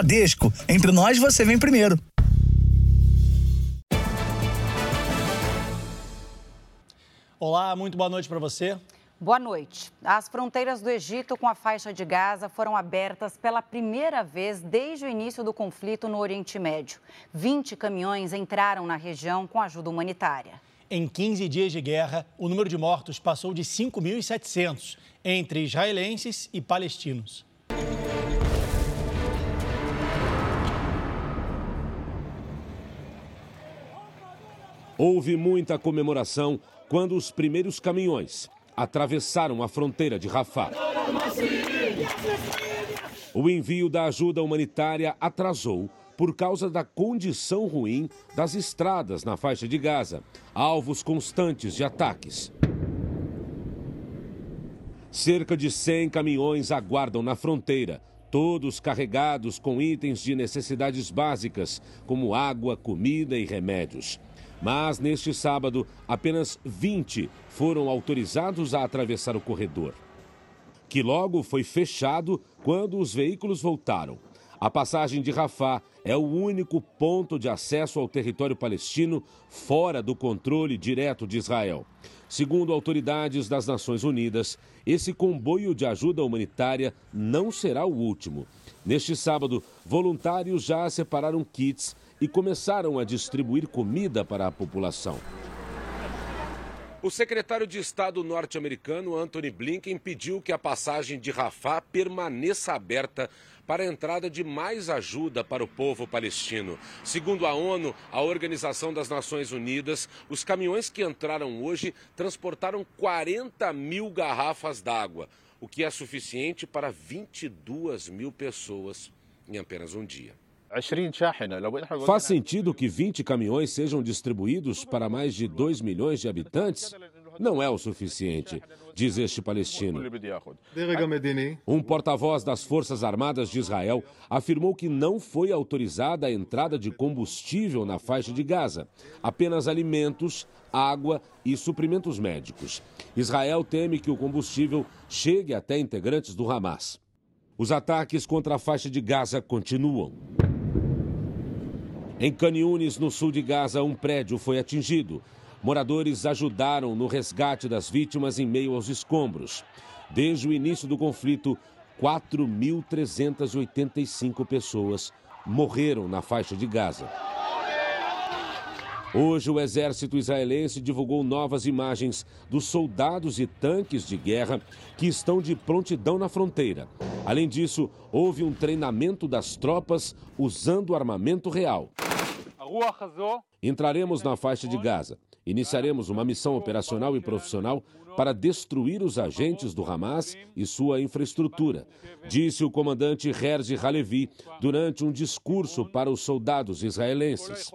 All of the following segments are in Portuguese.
Bradesco. Entre nós, você vem primeiro. Olá, muito boa noite para você. Boa noite. As fronteiras do Egito com a faixa de Gaza foram abertas pela primeira vez desde o início do conflito no Oriente Médio. 20 caminhões entraram na região com ajuda humanitária. Em 15 dias de guerra, o número de mortos passou de 5.700 entre israelenses e palestinos. Houve muita comemoração quando os primeiros caminhões atravessaram a fronteira de Rafah. O envio da ajuda humanitária atrasou por causa da condição ruim das estradas na faixa de Gaza, alvos constantes de ataques. Cerca de 100 caminhões aguardam na fronteira, todos carregados com itens de necessidades básicas, como água, comida e remédios. Mas neste sábado, apenas 20 foram autorizados a atravessar o corredor, que logo foi fechado quando os veículos voltaram. A passagem de Rafah é o único ponto de acesso ao território palestino fora do controle direto de Israel. Segundo autoridades das Nações Unidas, esse comboio de ajuda humanitária não será o último. Neste sábado, voluntários já separaram kits e começaram a distribuir comida para a população. O secretário de Estado norte-americano Anthony Blinken pediu que a passagem de Rafah permaneça aberta para a entrada de mais ajuda para o povo palestino. Segundo a ONU, a Organização das Nações Unidas, os caminhões que entraram hoje transportaram 40 mil garrafas d'água, o que é suficiente para 22 mil pessoas em apenas um dia. Faz sentido que 20 caminhões sejam distribuídos para mais de 2 milhões de habitantes? Não é o suficiente, diz este palestino. Um porta-voz das Forças Armadas de Israel afirmou que não foi autorizada a entrada de combustível na faixa de Gaza, apenas alimentos, água e suprimentos médicos. Israel teme que o combustível chegue até integrantes do Hamas. Os ataques contra a faixa de Gaza continuam. Em Caniunes, no sul de Gaza, um prédio foi atingido. Moradores ajudaram no resgate das vítimas em meio aos escombros. Desde o início do conflito, 4.385 pessoas morreram na faixa de Gaza. Hoje, o exército israelense divulgou novas imagens dos soldados e tanques de guerra que estão de prontidão na fronteira. Além disso, houve um treinamento das tropas usando armamento real. Entraremos na faixa de Gaza. Iniciaremos uma missão operacional e profissional para destruir os agentes do Hamas e sua infraestrutura, disse o comandante Herzi Halevi durante um discurso para os soldados israelenses.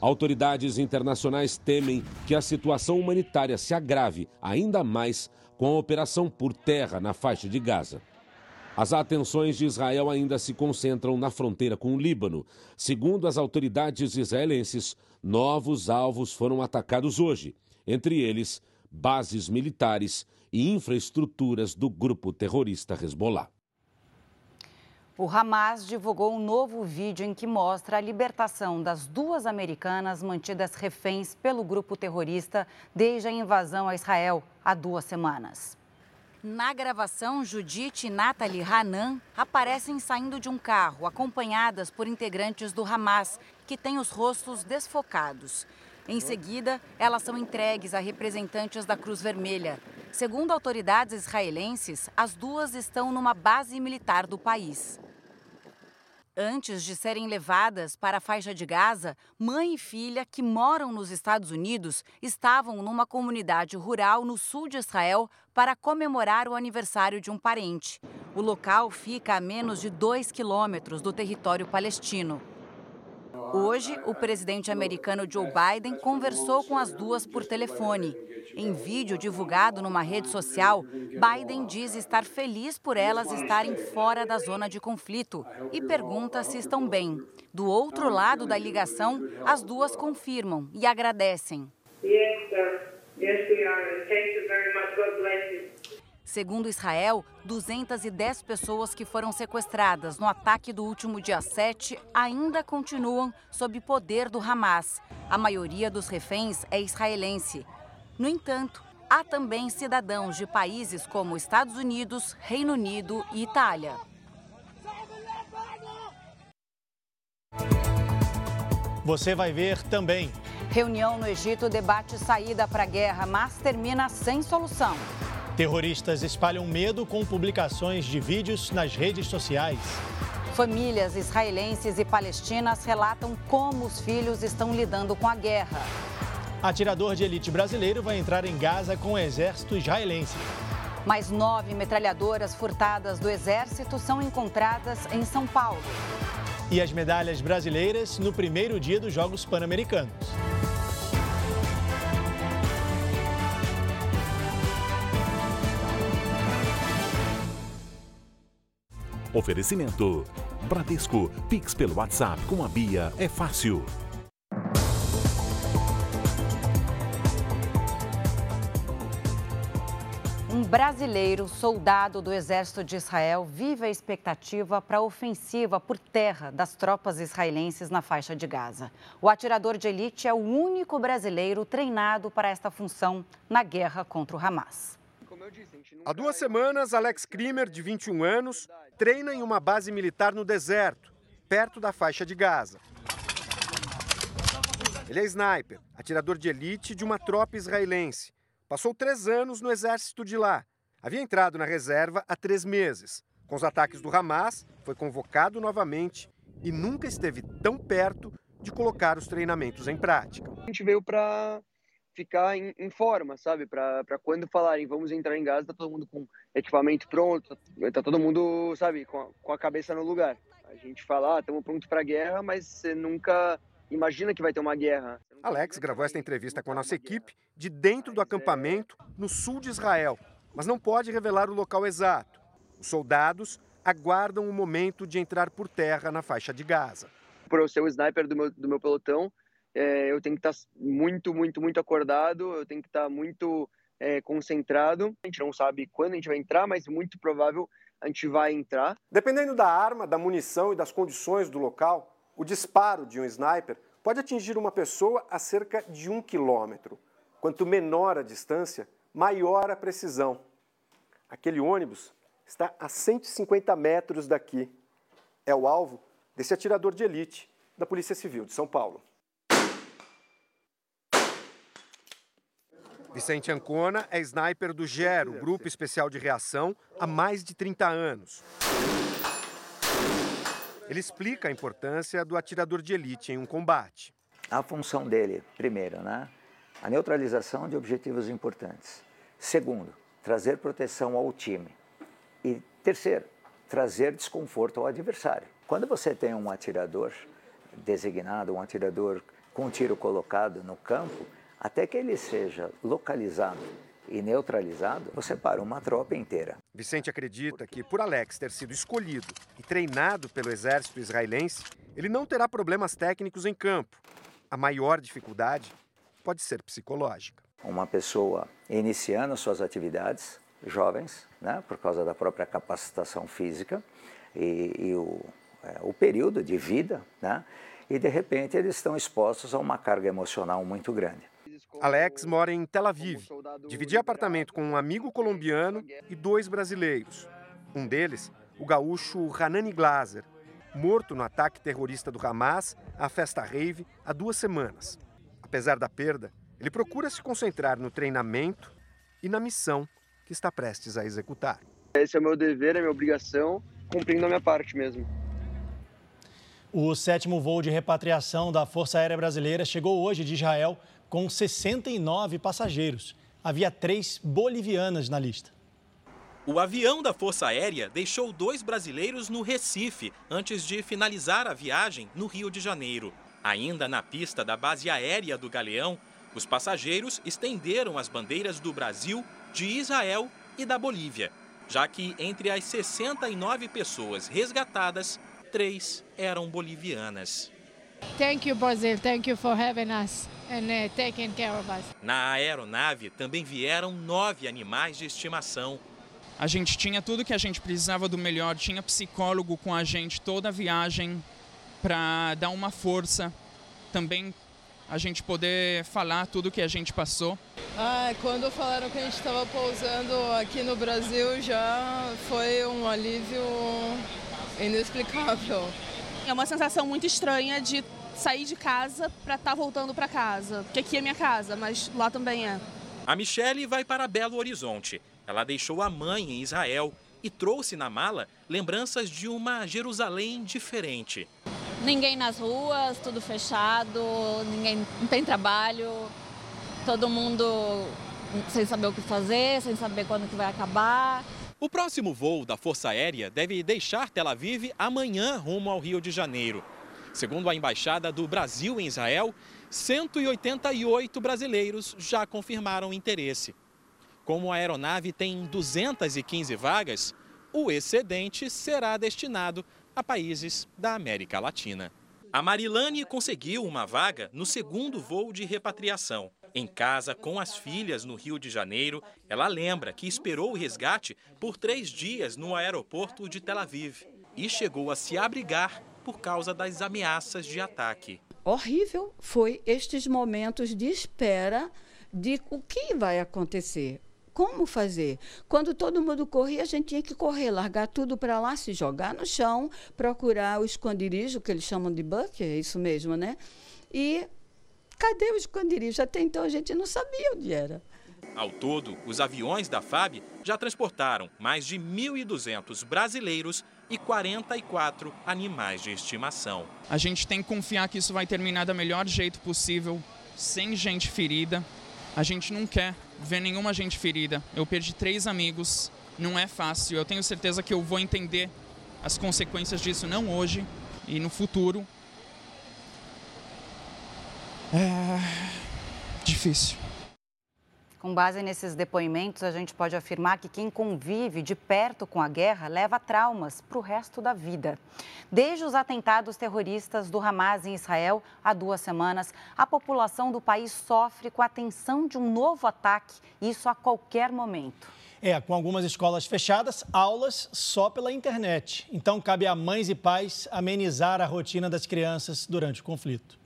Autoridades internacionais temem que a situação humanitária se agrave ainda mais com a operação por terra na faixa de Gaza. As atenções de Israel ainda se concentram na fronteira com o Líbano. Segundo as autoridades israelenses, novos alvos foram atacados hoje, entre eles bases militares e infraestruturas do grupo terrorista Hezbollah. O Hamas divulgou um novo vídeo em que mostra a libertação das duas americanas mantidas reféns pelo grupo terrorista desde a invasão a Israel há duas semanas. Na gravação, Judite e Natalie Hanan aparecem saindo de um carro, acompanhadas por integrantes do Hamas, que têm os rostos desfocados. Em seguida, elas são entregues a representantes da Cruz Vermelha. Segundo autoridades israelenses, as duas estão numa base militar do país. Antes de serem levadas para a faixa de Gaza, mãe e filha que moram nos Estados Unidos estavam numa comunidade rural no sul de Israel para comemorar o aniversário de um parente. O local fica a menos de dois quilômetros do território palestino. Hoje, o presidente americano Joe Biden conversou com as duas por telefone. Em vídeo divulgado numa rede social, Biden diz estar feliz por elas estarem fora da zona de conflito e pergunta se estão bem. Do outro lado da ligação, as duas confirmam e agradecem. Segundo Israel, 210 pessoas que foram sequestradas no ataque do último dia 7 ainda continuam sob poder do Hamas. A maioria dos reféns é israelense. No entanto, há também cidadãos de países como Estados Unidos, Reino Unido e Itália. Você vai ver também. Reunião no Egito debate saída para a guerra, mas termina sem solução. Terroristas espalham medo com publicações de vídeos nas redes sociais. Famílias israelenses e palestinas relatam como os filhos estão lidando com a guerra. Atirador de elite brasileiro vai entrar em Gaza com o exército israelense. Mais nove metralhadoras furtadas do exército são encontradas em São Paulo. E as medalhas brasileiras no primeiro dia dos Jogos Pan-Americanos. Oferecimento. Bradesco. Pix pelo WhatsApp com a Bia é fácil. Um brasileiro, soldado do exército de Israel, vive a expectativa para a ofensiva por terra das tropas israelenses na faixa de Gaza. O atirador de elite é o único brasileiro treinado para esta função na guerra contra o Hamas. Há duas semanas, Alex Krimer, de 21 anos, treina em uma base militar no deserto, perto da faixa de Gaza. Ele é sniper, atirador de elite de uma tropa israelense. Passou três anos no exército de lá. Havia entrado na reserva há três meses. Com os ataques do Hamas, foi convocado novamente e nunca esteve tão perto de colocar os treinamentos em prática. A gente veio para ficar em, em, forma, sabe? Para quando falarem vamos entrar em Gaza, tá todo mundo com equipamento pronto, tá, todo mundo, sabe, com a, com a, cabeça no lugar. A gente fala, ah, estamos prontos para a guerra, mas você nunca imagina que vai ter uma guerra. Alex gravou esta entrevista com a nossa equipe de dentro do acampamento no sul de Israel, mas não pode revelar o local exato. Os soldados aguardam o momento de entrar por terra na faixa de Gaza. Por eu ser o sniper do meu, do meu pelotão, é, eu tenho que estar muito, muito, muito acordado, eu tenho que estar muito é, concentrado. A gente não sabe quando a gente vai entrar, mas muito provável a gente vai entrar. Dependendo da arma, da munição e das condições do local, o disparo de um sniper pode atingir uma pessoa a cerca de um quilômetro. Quanto menor a distância, maior a precisão. Aquele ônibus está a 150 metros daqui. É o alvo desse atirador de elite da Polícia Civil de São Paulo. Vicente Ancona é sniper do GERO, Grupo Especial de Reação, há mais de 30 anos. Ele explica a importância do atirador de elite em um combate. A função dele, primeiro, né? a neutralização de objetivos importantes. Segundo, trazer proteção ao time. E terceiro, trazer desconforto ao adversário. Quando você tem um atirador designado, um atirador com tiro colocado no campo, até que ele seja localizado e neutralizado, você para uma tropa inteira. Vicente acredita que, por Alex ter sido escolhido e treinado pelo exército israelense, ele não terá problemas técnicos em campo. A maior dificuldade pode ser psicológica. Uma pessoa iniciando suas atividades, jovens, né, por causa da própria capacitação física e, e o, é, o período de vida, né, e de repente eles estão expostos a uma carga emocional muito grande. Alex mora em Tel Aviv. Dividia apartamento com um amigo colombiano e dois brasileiros. Um deles, o gaúcho Hanani Glaser, morto no ataque terrorista do Hamas à festa rave há duas semanas. Apesar da perda, ele procura se concentrar no treinamento e na missão que está prestes a executar. Esse é o meu dever, é minha obrigação, cumprindo a minha parte mesmo. O sétimo voo de repatriação da Força Aérea Brasileira chegou hoje de Israel com 69 passageiros. Havia três bolivianas na lista. O avião da Força Aérea deixou dois brasileiros no Recife antes de finalizar a viagem no Rio de Janeiro. Ainda na pista da base aérea do Galeão, os passageiros estenderam as bandeiras do Brasil, de Israel e da Bolívia, já que entre as 69 pessoas resgatadas, três eram bolivianas. Thank you, Brazil. Thank you for having us and uh, taking care of us. Na aeronave também vieram nove animais de estimação. A gente tinha tudo que a gente precisava do melhor, tinha psicólogo com a gente toda a viagem para dar uma força, também a gente poder falar tudo que a gente passou. Ah, quando falaram que a gente estava pousando aqui no Brasil já foi um alívio inexplicável. É uma sensação muito estranha de sair de casa para estar tá voltando para casa, porque aqui é minha casa, mas lá também é. A Michelle vai para Belo Horizonte. Ela deixou a mãe em Israel e trouxe na mala lembranças de uma Jerusalém diferente. Ninguém nas ruas, tudo fechado, ninguém não tem trabalho, todo mundo sem saber o que fazer, sem saber quando que vai acabar. O próximo voo da Força Aérea deve deixar Tel Aviv amanhã rumo ao Rio de Janeiro. Segundo a embaixada do Brasil em Israel, 188 brasileiros já confirmaram interesse. Como a aeronave tem 215 vagas, o excedente será destinado a países da América Latina. A Marilane conseguiu uma vaga no segundo voo de repatriação. Em casa, com as filhas no Rio de Janeiro, ela lembra que esperou o resgate por três dias no aeroporto de Tel Aviv e chegou a se abrigar por causa das ameaças de ataque. Horrível foi estes momentos de espera de o que vai acontecer como fazer? Quando todo mundo corria, a gente tinha que correr, largar tudo para lá, se jogar no chão, procurar o esconderijo, que eles chamam de bunker, é isso mesmo, né? E cadê o esconderijo? Até então a gente não sabia onde era. Ao todo, os aviões da FAB já transportaram mais de 1.200 brasileiros e 44 animais de estimação. A gente tem que confiar que isso vai terminar da melhor jeito possível, sem gente ferida. A gente não quer ver nenhuma gente ferida. Eu perdi três amigos, não é fácil. Eu tenho certeza que eu vou entender as consequências disso não hoje e no futuro. É difícil. Com base nesses depoimentos, a gente pode afirmar que quem convive de perto com a guerra leva traumas para o resto da vida. Desde os atentados terroristas do Hamas em Israel há duas semanas, a população do país sofre com a tensão de um novo ataque, isso a qualquer momento. É, com algumas escolas fechadas, aulas só pela internet. Então, cabe a mães e pais amenizar a rotina das crianças durante o conflito.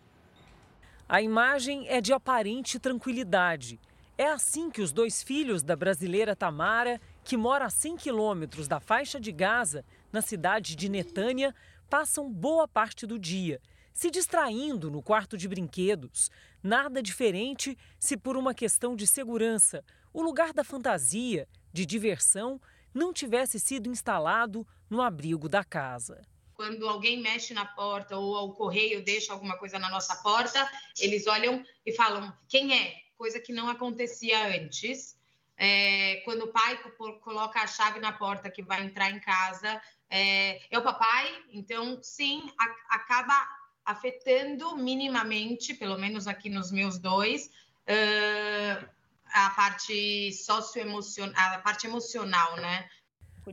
A imagem é de aparente tranquilidade. É assim que os dois filhos da brasileira Tamara, que mora a 100 quilômetros da faixa de Gaza, na cidade de Netânia, passam boa parte do dia, se distraindo no quarto de brinquedos. Nada diferente se, por uma questão de segurança, o lugar da fantasia, de diversão, não tivesse sido instalado no abrigo da casa. Quando alguém mexe na porta ou o correio deixa alguma coisa na nossa porta, eles olham e falam quem é, coisa que não acontecia antes. É, quando o pai coloca a chave na porta que vai entrar em casa, é, é o papai, então sim, a, acaba afetando minimamente, pelo menos aqui nos meus dois, uh, a parte socioemocional, a parte emocional, né?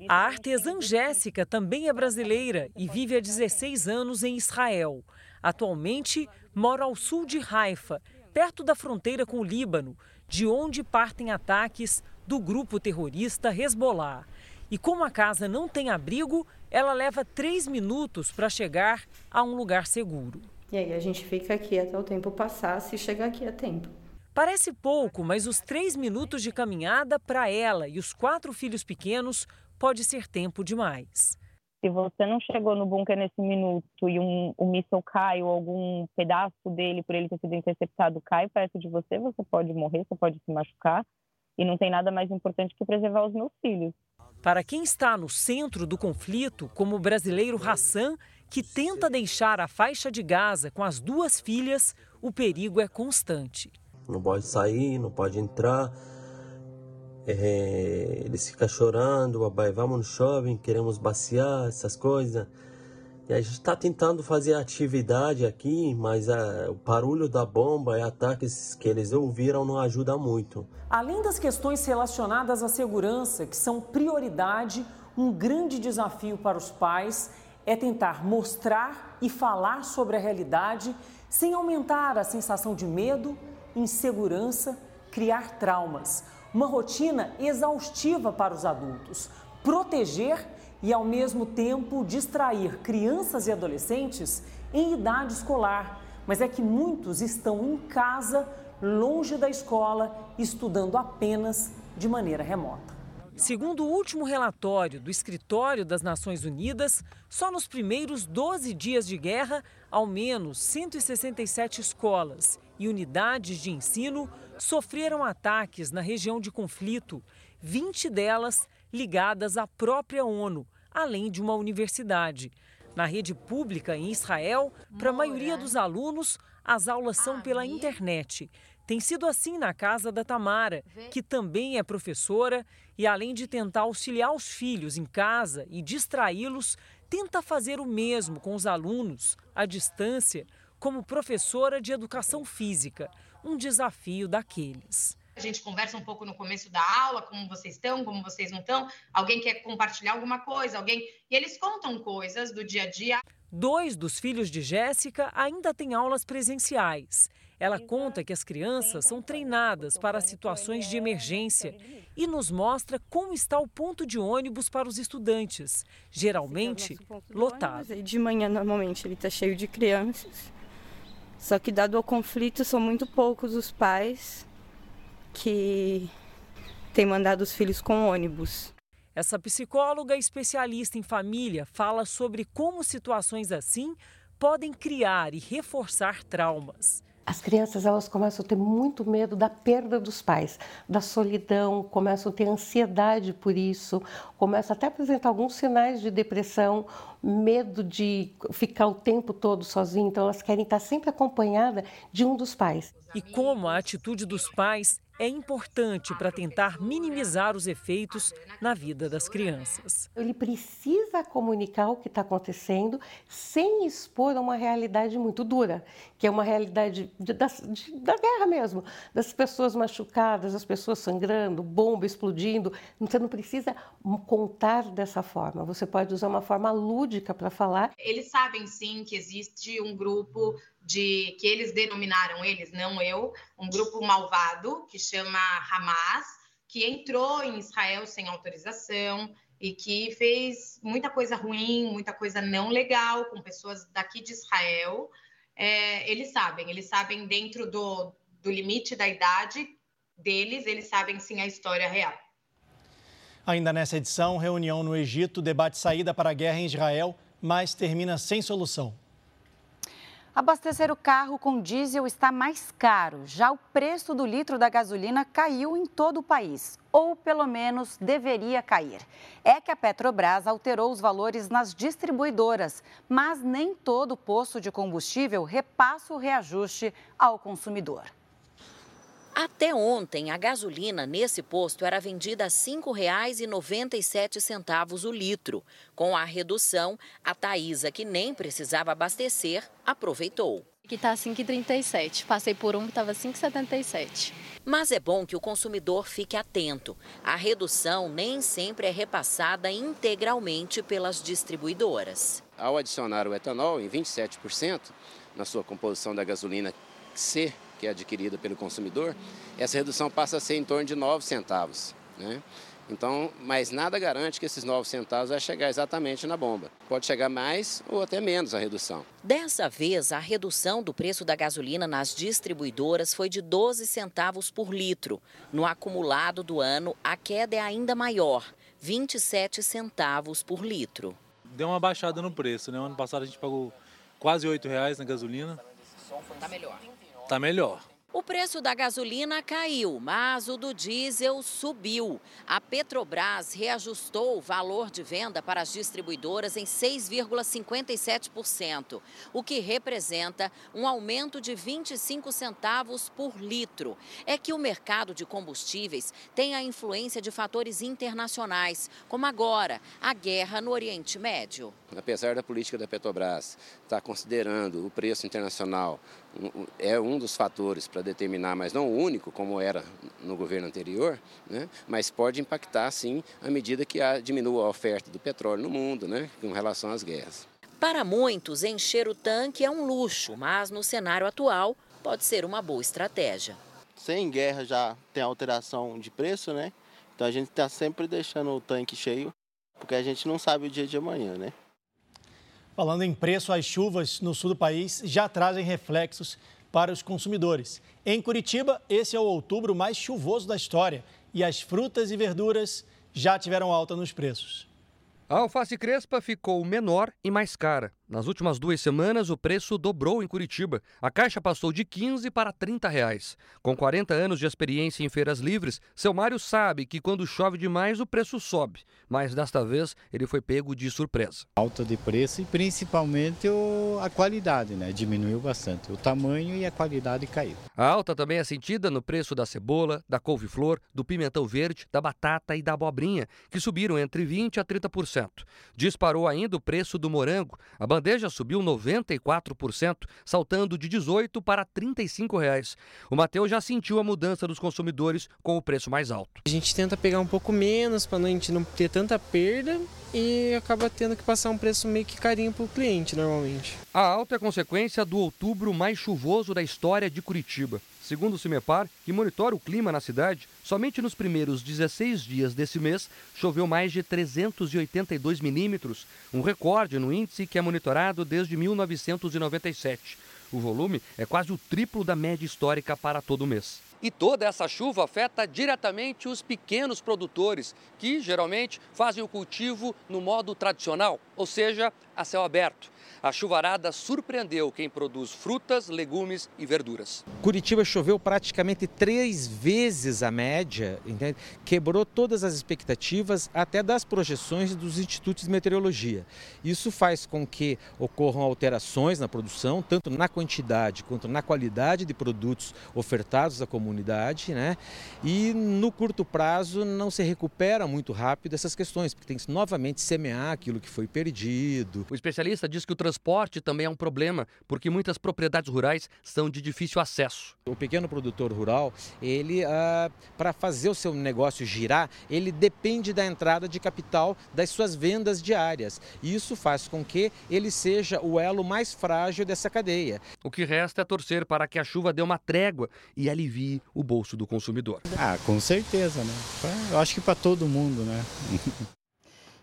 A artesã Jéssica também é brasileira e vive há 16 anos em Israel. Atualmente mora ao sul de Haifa perto da fronteira com o Líbano, de onde partem ataques do grupo terrorista Hezbollah. E como a casa não tem abrigo, ela leva três minutos para chegar a um lugar seguro. E aí a gente fica aqui até o tempo passar, se chegar aqui a tempo. Parece pouco, mas os três minutos de caminhada para ela e os quatro filhos pequenos pode ser tempo demais. Se você não chegou no bunker nesse minuto e um, um míssil cai ou algum pedaço dele, por ele ter sido interceptado, cai perto de você, você pode morrer, você pode se machucar. E não tem nada mais importante que preservar os meus filhos. Para quem está no centro do conflito, como o brasileiro Hassan, que tenta deixar a faixa de Gaza com as duas filhas, o perigo é constante. Não pode sair, não pode entrar é, eles ficam chorando, papai, vamos no shopping, queremos baciar, essas coisas. E a gente está tentando fazer atividade aqui, mas a, o barulho da bomba e ataques que eles ouviram não ajuda muito. Além das questões relacionadas à segurança, que são prioridade, um grande desafio para os pais é tentar mostrar e falar sobre a realidade sem aumentar a sensação de medo, insegurança, criar traumas. Uma rotina exaustiva para os adultos. Proteger e, ao mesmo tempo, distrair crianças e adolescentes em idade escolar. Mas é que muitos estão em casa, longe da escola, estudando apenas de maneira remota. Segundo o último relatório do Escritório das Nações Unidas, só nos primeiros 12 dias de guerra, ao menos 167 escolas e unidades de ensino sofreram ataques na região de conflito, 20 delas ligadas à própria ONU, além de uma universidade. Na rede pública em Israel, para a maioria dos alunos, as aulas são pela internet. Tem sido assim na casa da Tamara, que também é professora e, além de tentar auxiliar os filhos em casa e distraí-los, tenta fazer o mesmo com os alunos, à distância, como professora de educação física. Um desafio daqueles. A gente conversa um pouco no começo da aula, como vocês estão, como vocês não estão. Alguém quer compartilhar alguma coisa, alguém. E eles contam coisas do dia a dia. Dois dos filhos de Jéssica ainda têm aulas presenciais. Ela conta que as crianças são treinadas para situações de emergência e nos mostra como está o ponto de ônibus para os estudantes, geralmente lotado. De manhã, normalmente, ele está cheio de crianças. Só que, dado o conflito, são muito poucos os pais que têm mandado os filhos com ônibus. Essa psicóloga especialista em família fala sobre como situações assim podem criar e reforçar traumas as crianças elas começam a ter muito medo da perda dos pais, da solidão, começam a ter ansiedade por isso, começam até a apresentar alguns sinais de depressão, medo de ficar o tempo todo sozinho, então elas querem estar sempre acompanhada de um dos pais. E como a atitude dos pais é importante para tentar minimizar os efeitos na vida das crianças. Ele precisa comunicar o que está acontecendo sem expor a uma realidade muito dura, que é uma realidade de, da, de, da guerra mesmo, das pessoas machucadas, as pessoas sangrando, bomba explodindo. Você não precisa contar dessa forma, você pode usar uma forma lúdica para falar. Eles sabem sim que existe um grupo de que eles denominaram eles, não eu, um grupo malvado que chama Hamas, que entrou em Israel sem autorização e que fez muita coisa ruim, muita coisa não legal com pessoas daqui de Israel. É, eles sabem, eles sabem dentro do, do limite da idade deles, eles sabem sim a história real. Ainda nessa edição, reunião no Egito debate saída para a guerra em Israel, mas termina sem solução. Abastecer o carro com diesel está mais caro. Já o preço do litro da gasolina caiu em todo o país, ou pelo menos deveria cair. É que a Petrobras alterou os valores nas distribuidoras, mas nem todo posto de combustível repassa o reajuste ao consumidor. Até ontem, a gasolina nesse posto era vendida a R$ 5,97 o litro. Com a redução, a Thaisa, que nem precisava abastecer, aproveitou. Que está 5,37. Passei por um que estava 5,77. Mas é bom que o consumidor fique atento. A redução nem sempre é repassada integralmente pelas distribuidoras. Ao adicionar o etanol em 27% na sua composição da gasolina C que é adquirida pelo consumidor, essa redução passa a ser em torno de 9 centavos. Né? Então, mas nada garante que esses 9 centavos vai chegar exatamente na bomba. Pode chegar mais ou até menos a redução. Dessa vez, a redução do preço da gasolina nas distribuidoras foi de 12 centavos por litro. No acumulado do ano, a queda é ainda maior, 27 centavos por litro. Deu uma baixada no preço, né? ano passado a gente pagou quase R$ reais na gasolina. Está melhor. Está melhor. O preço da gasolina caiu, mas o do diesel subiu. A Petrobras reajustou o valor de venda para as distribuidoras em 6,57%, o que representa um aumento de 25 centavos por litro. É que o mercado de combustíveis tem a influência de fatores internacionais, como agora a guerra no Oriente Médio. Apesar da política da Petrobras estar considerando o preço internacional é um dos fatores para determinar, mas não o único, como era no governo anterior, né? mas pode impactar sim à medida que diminua a oferta do petróleo no mundo, né? com relação às guerras. Para muitos, encher o tanque é um luxo, mas no cenário atual pode ser uma boa estratégia. sem guerra já tem alteração de preço, né? Então a gente está sempre deixando o tanque cheio, porque a gente não sabe o dia de amanhã, né? Falando em preço, as chuvas no sul do país já trazem reflexos para os consumidores. Em Curitiba, esse é o outubro mais chuvoso da história e as frutas e verduras já tiveram alta nos preços. A alface crespa ficou menor e mais cara. Nas últimas duas semanas, o preço dobrou em Curitiba. A caixa passou de 15 para 30 reais. Com 40 anos de experiência em feiras livres, seu Mário sabe que quando chove demais o preço sobe. Mas desta vez ele foi pego de surpresa. Alta de preço e principalmente o, a qualidade, né? Diminuiu bastante. O tamanho e a qualidade caiu. A alta também é sentida no preço da cebola, da couve-flor, do pimentão verde, da batata e da abobrinha, que subiram entre 20% a 30%. Disparou ainda o preço do morango. A bandeja subiu 94%, saltando de 18 para 35 reais. O Mateus já sentiu a mudança dos consumidores com o preço mais alto. A gente tenta pegar um pouco menos para a gente não ter tanta perda e acaba tendo que passar um preço meio que carinho para o cliente normalmente. A alta é consequência do outubro mais chuvoso da história de Curitiba. Segundo o CIMEPAR, que monitora o clima na cidade, somente nos primeiros 16 dias desse mês choveu mais de 382 milímetros, um recorde no índice que é monitorado desde 1997. O volume é quase o triplo da média histórica para todo mês. E toda essa chuva afeta diretamente os pequenos produtores, que geralmente fazem o cultivo no modo tradicional, ou seja, a céu aberto. A chuvarada surpreendeu quem produz frutas, legumes e verduras. Curitiba choveu praticamente três vezes a média, entende? quebrou todas as expectativas, até das projeções dos institutos de meteorologia. Isso faz com que ocorram alterações na produção, tanto na quantidade quanto na qualidade de produtos ofertados à comunidade, né? E no curto prazo não se recupera muito rápido essas questões, porque tem que novamente semear aquilo que foi perdido. O especialista diz que o transporte também é um problema, porque muitas propriedades rurais são de difícil acesso. O pequeno produtor rural, ele ah, para fazer o seu negócio girar, ele depende da entrada de capital das suas vendas diárias. E isso faz com que ele seja o elo mais frágil dessa cadeia. O que resta é torcer para que a chuva dê uma trégua e alivie o bolso do consumidor. Ah, com certeza, né? Eu acho que para todo mundo, né?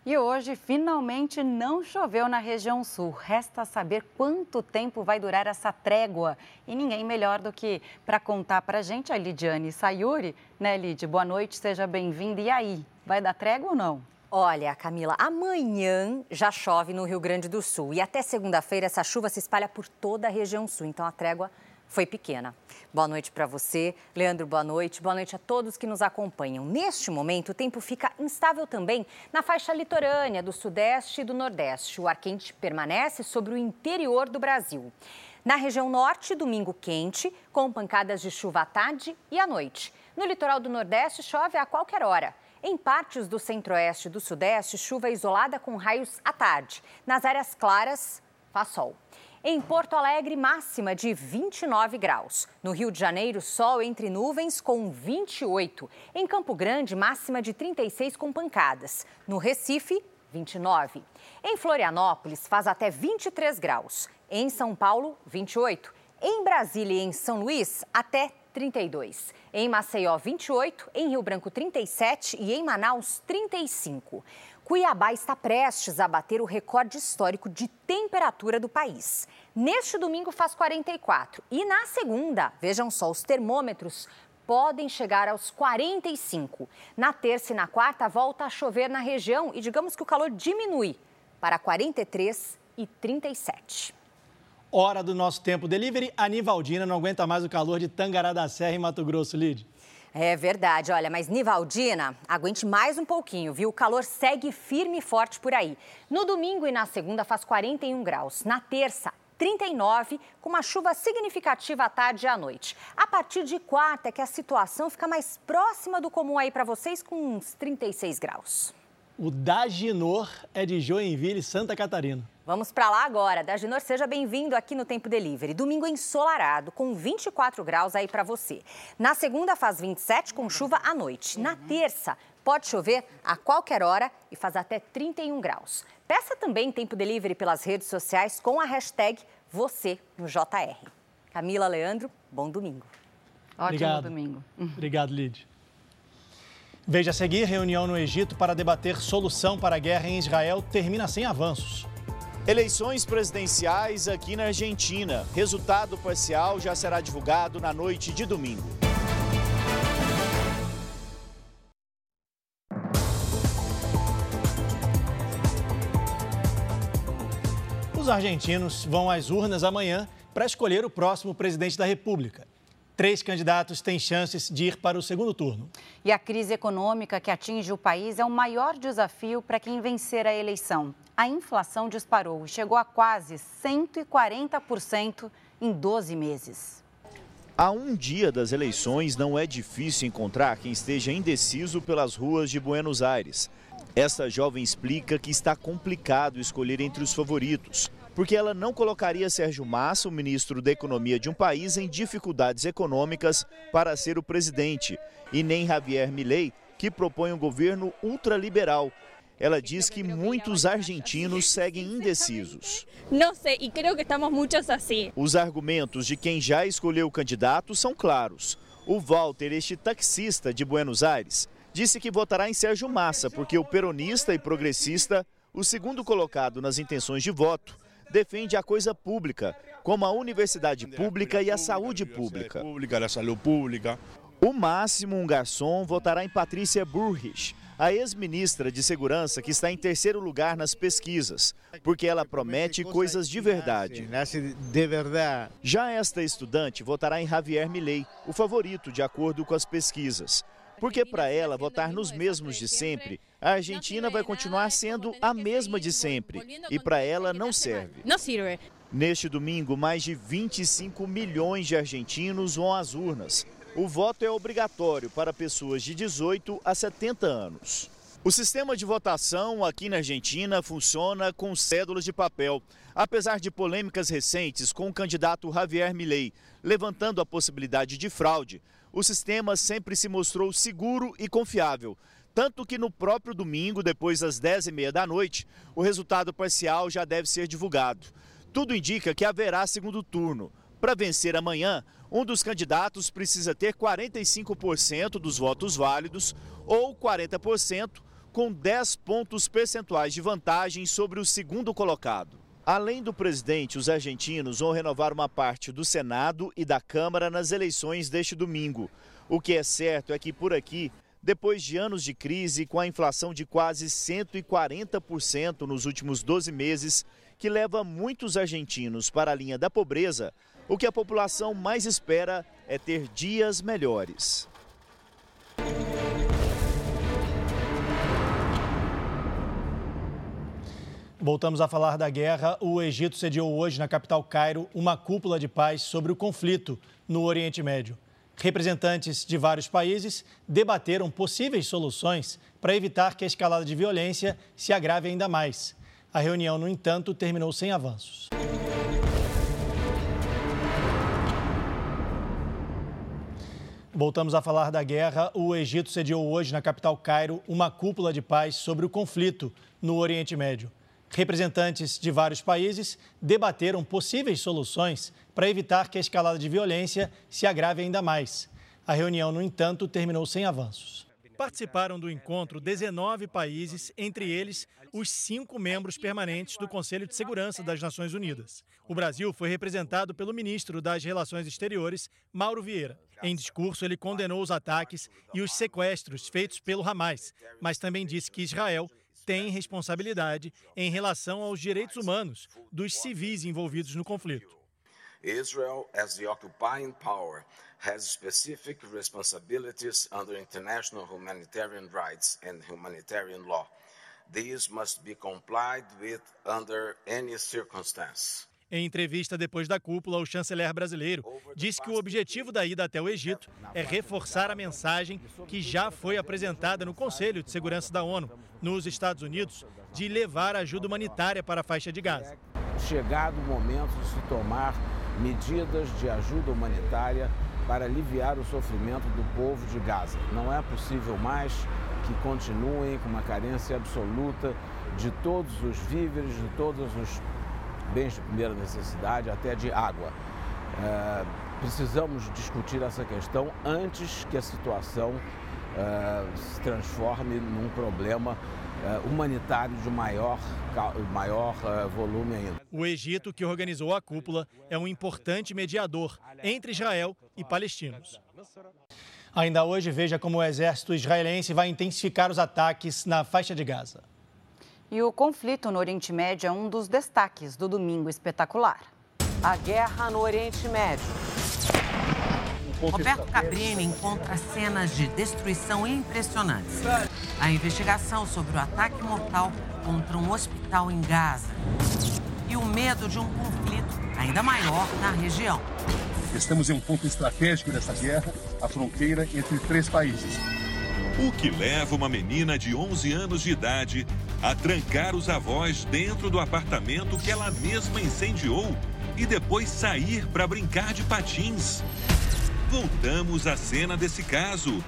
E hoje, finalmente, não choveu na região sul. Resta saber quanto tempo vai durar essa trégua. E ninguém melhor do que para contar para a gente a Lidiane Sayuri. Né, Lid? Boa noite, seja bem-vinda. E aí, vai dar trégua ou não? Olha, Camila, amanhã já chove no Rio Grande do Sul. E até segunda-feira essa chuva se espalha por toda a região sul. Então a trégua foi pequena. Boa noite para você, Leandro, boa noite. Boa noite a todos que nos acompanham. Neste momento, o tempo fica instável também na faixa litorânea do Sudeste e do Nordeste. O ar quente permanece sobre o interior do Brasil. Na região norte, domingo quente, com pancadas de chuva à tarde e à noite. No litoral do Nordeste, chove a qualquer hora. Em partes do centro-oeste e do sudeste, chuva isolada com raios à tarde. Nas áreas claras, faz sol. Em Porto Alegre, máxima de 29 graus. No Rio de Janeiro, sol entre nuvens com 28. Em Campo Grande, máxima de 36 com pancadas. No Recife, 29. Em Florianópolis, faz até 23 graus. Em São Paulo, 28. Em Brasília e em São Luís, até 32. Em Maceió, 28. Em Rio Branco, 37. E em Manaus, 35. Cuiabá está prestes a bater o recorde histórico de temperatura do país. Neste domingo faz 44 e na segunda, vejam só, os termômetros podem chegar aos 45. Na terça e na quarta volta a chover na região e digamos que o calor diminui para 43 e 37. Hora do nosso tempo delivery. A Nivaldina não aguenta mais o calor de Tangará da Serra em Mato Grosso, Lid. É verdade, olha, mas Nivaldina, aguente mais um pouquinho, viu? O calor segue firme e forte por aí. No domingo e na segunda faz 41 graus. Na terça, 39, com uma chuva significativa à tarde e à noite. A partir de quarta é que a situação fica mais próxima do comum aí para vocês, com uns 36 graus. O Daginor é de Joinville, Santa Catarina. Vamos para lá agora. Daginor, seja bem-vindo aqui no Tempo Delivery. Domingo ensolarado, com 24 graus aí para você. Na segunda faz 27, com chuva à noite. Na terça, pode chover a qualquer hora e faz até 31 graus. Peça também Tempo Delivery pelas redes sociais com a hashtag você no JR. Camila Leandro, bom domingo. Ótimo Obrigado. domingo. Obrigado, Lid. Veja a seguir, reunião no Egito para debater solução para a guerra em Israel termina sem avanços. Eleições presidenciais aqui na Argentina. Resultado parcial já será divulgado na noite de domingo. Os argentinos vão às urnas amanhã para escolher o próximo presidente da República. Três candidatos têm chances de ir para o segundo turno. E a crise econômica que atinge o país é o maior desafio para quem vencer a eleição. A inflação disparou e chegou a quase 140% em 12 meses. A um dia das eleições, não é difícil encontrar quem esteja indeciso pelas ruas de Buenos Aires. Essa jovem explica que está complicado escolher entre os favoritos, porque ela não colocaria Sérgio Massa, o ministro da Economia de um país em dificuldades econômicas, para ser o presidente, e nem Javier Milei, que propõe um governo ultraliberal. Ela diz que muitos argentinos seguem indecisos. Não sei, e creio que estamos muitos assim. Os argumentos de quem já escolheu o candidato são claros. O Walter, este taxista de Buenos Aires, disse que votará em Sérgio Massa, porque o peronista e progressista, o segundo colocado nas intenções de voto, defende a coisa pública, como a universidade pública e a saúde pública. O máximo, um garçom votará em Patrícia Burrich, a ex-ministra de Segurança que está em terceiro lugar nas pesquisas, porque ela promete coisas de verdade. De verdade. Já esta estudante votará em Javier Milei, o favorito de acordo com as pesquisas. Porque para ela votar nos mesmos de sempre, a Argentina vai continuar sendo a mesma de sempre e para ela não serve. Não serve. Neste domingo, mais de 25 milhões de argentinos vão às urnas. O voto é obrigatório para pessoas de 18 a 70 anos. O sistema de votação aqui na Argentina funciona com cédulas de papel. Apesar de polêmicas recentes com o candidato Javier Milei levantando a possibilidade de fraude, o sistema sempre se mostrou seguro e confiável. Tanto que no próprio domingo, depois das 10h30 da noite, o resultado parcial já deve ser divulgado. Tudo indica que haverá segundo turno. Para vencer amanhã, um dos candidatos precisa ter 45% dos votos válidos ou 40%, com 10 pontos percentuais de vantagem sobre o segundo colocado. Além do presidente, os argentinos vão renovar uma parte do Senado e da Câmara nas eleições deste domingo. O que é certo é que por aqui, depois de anos de crise, com a inflação de quase 140% nos últimos 12 meses, que leva muitos argentinos para a linha da pobreza, o que a população mais espera é ter dias melhores. Voltamos a falar da guerra. O Egito sediou hoje na capital Cairo uma cúpula de paz sobre o conflito no Oriente Médio. Representantes de vários países debateram possíveis soluções para evitar que a escalada de violência se agrave ainda mais. A reunião, no entanto, terminou sem avanços. Voltamos a falar da guerra. O Egito sediou hoje na capital Cairo uma cúpula de paz sobre o conflito no Oriente Médio. Representantes de vários países debateram possíveis soluções para evitar que a escalada de violência se agrave ainda mais. A reunião, no entanto, terminou sem avanços. Participaram do encontro 19 países, entre eles os cinco membros permanentes do Conselho de Segurança das Nações Unidas. O Brasil foi representado pelo ministro das Relações Exteriores, Mauro Vieira. Em discurso, ele condenou os ataques e os sequestros feitos pelo Hamas, mas também disse que Israel tem responsabilidade em relação aos direitos humanos dos civis envolvidos no conflito. Israel, as the occupying power, has specific responsibilities under international humanitarian rights and humanitarian law. These must be complied with under any circumstance. Em entrevista depois da cúpula, o chanceler brasileiro disse que o objetivo da ida até o Egito é reforçar a mensagem que já foi apresentada no Conselho de Segurança da ONU, nos Estados Unidos, de levar ajuda humanitária para a faixa de Gaza. Chegado o momento de se tomar medidas de ajuda humanitária para aliviar o sofrimento do povo de Gaza. Não é possível mais que continuem com uma carência absoluta de todos os víveres, de todos os bens de primeira necessidade, até de água. É, precisamos discutir essa questão antes que a situação uh, se transforme num problema uh, humanitário de maior, maior uh, volume ainda. O Egito, que organizou a cúpula, é um importante mediador entre Israel e palestinos. Ainda hoje, veja como o exército israelense vai intensificar os ataques na faixa de Gaza. E o conflito no Oriente Médio é um dos destaques do Domingo Espetacular. A guerra no Oriente Médio. Roberto Cabrini encontra cenas de destruição impressionantes. A investigação sobre o ataque mortal contra um hospital em Gaza. E o medo de um conflito ainda maior na região. Estamos em um ponto estratégico dessa guerra, a fronteira entre três países. O que leva uma menina de 11 anos de idade a trancar os avós dentro do apartamento que ela mesma incendiou e depois sair para brincar de patins. Voltamos à cena desse caso.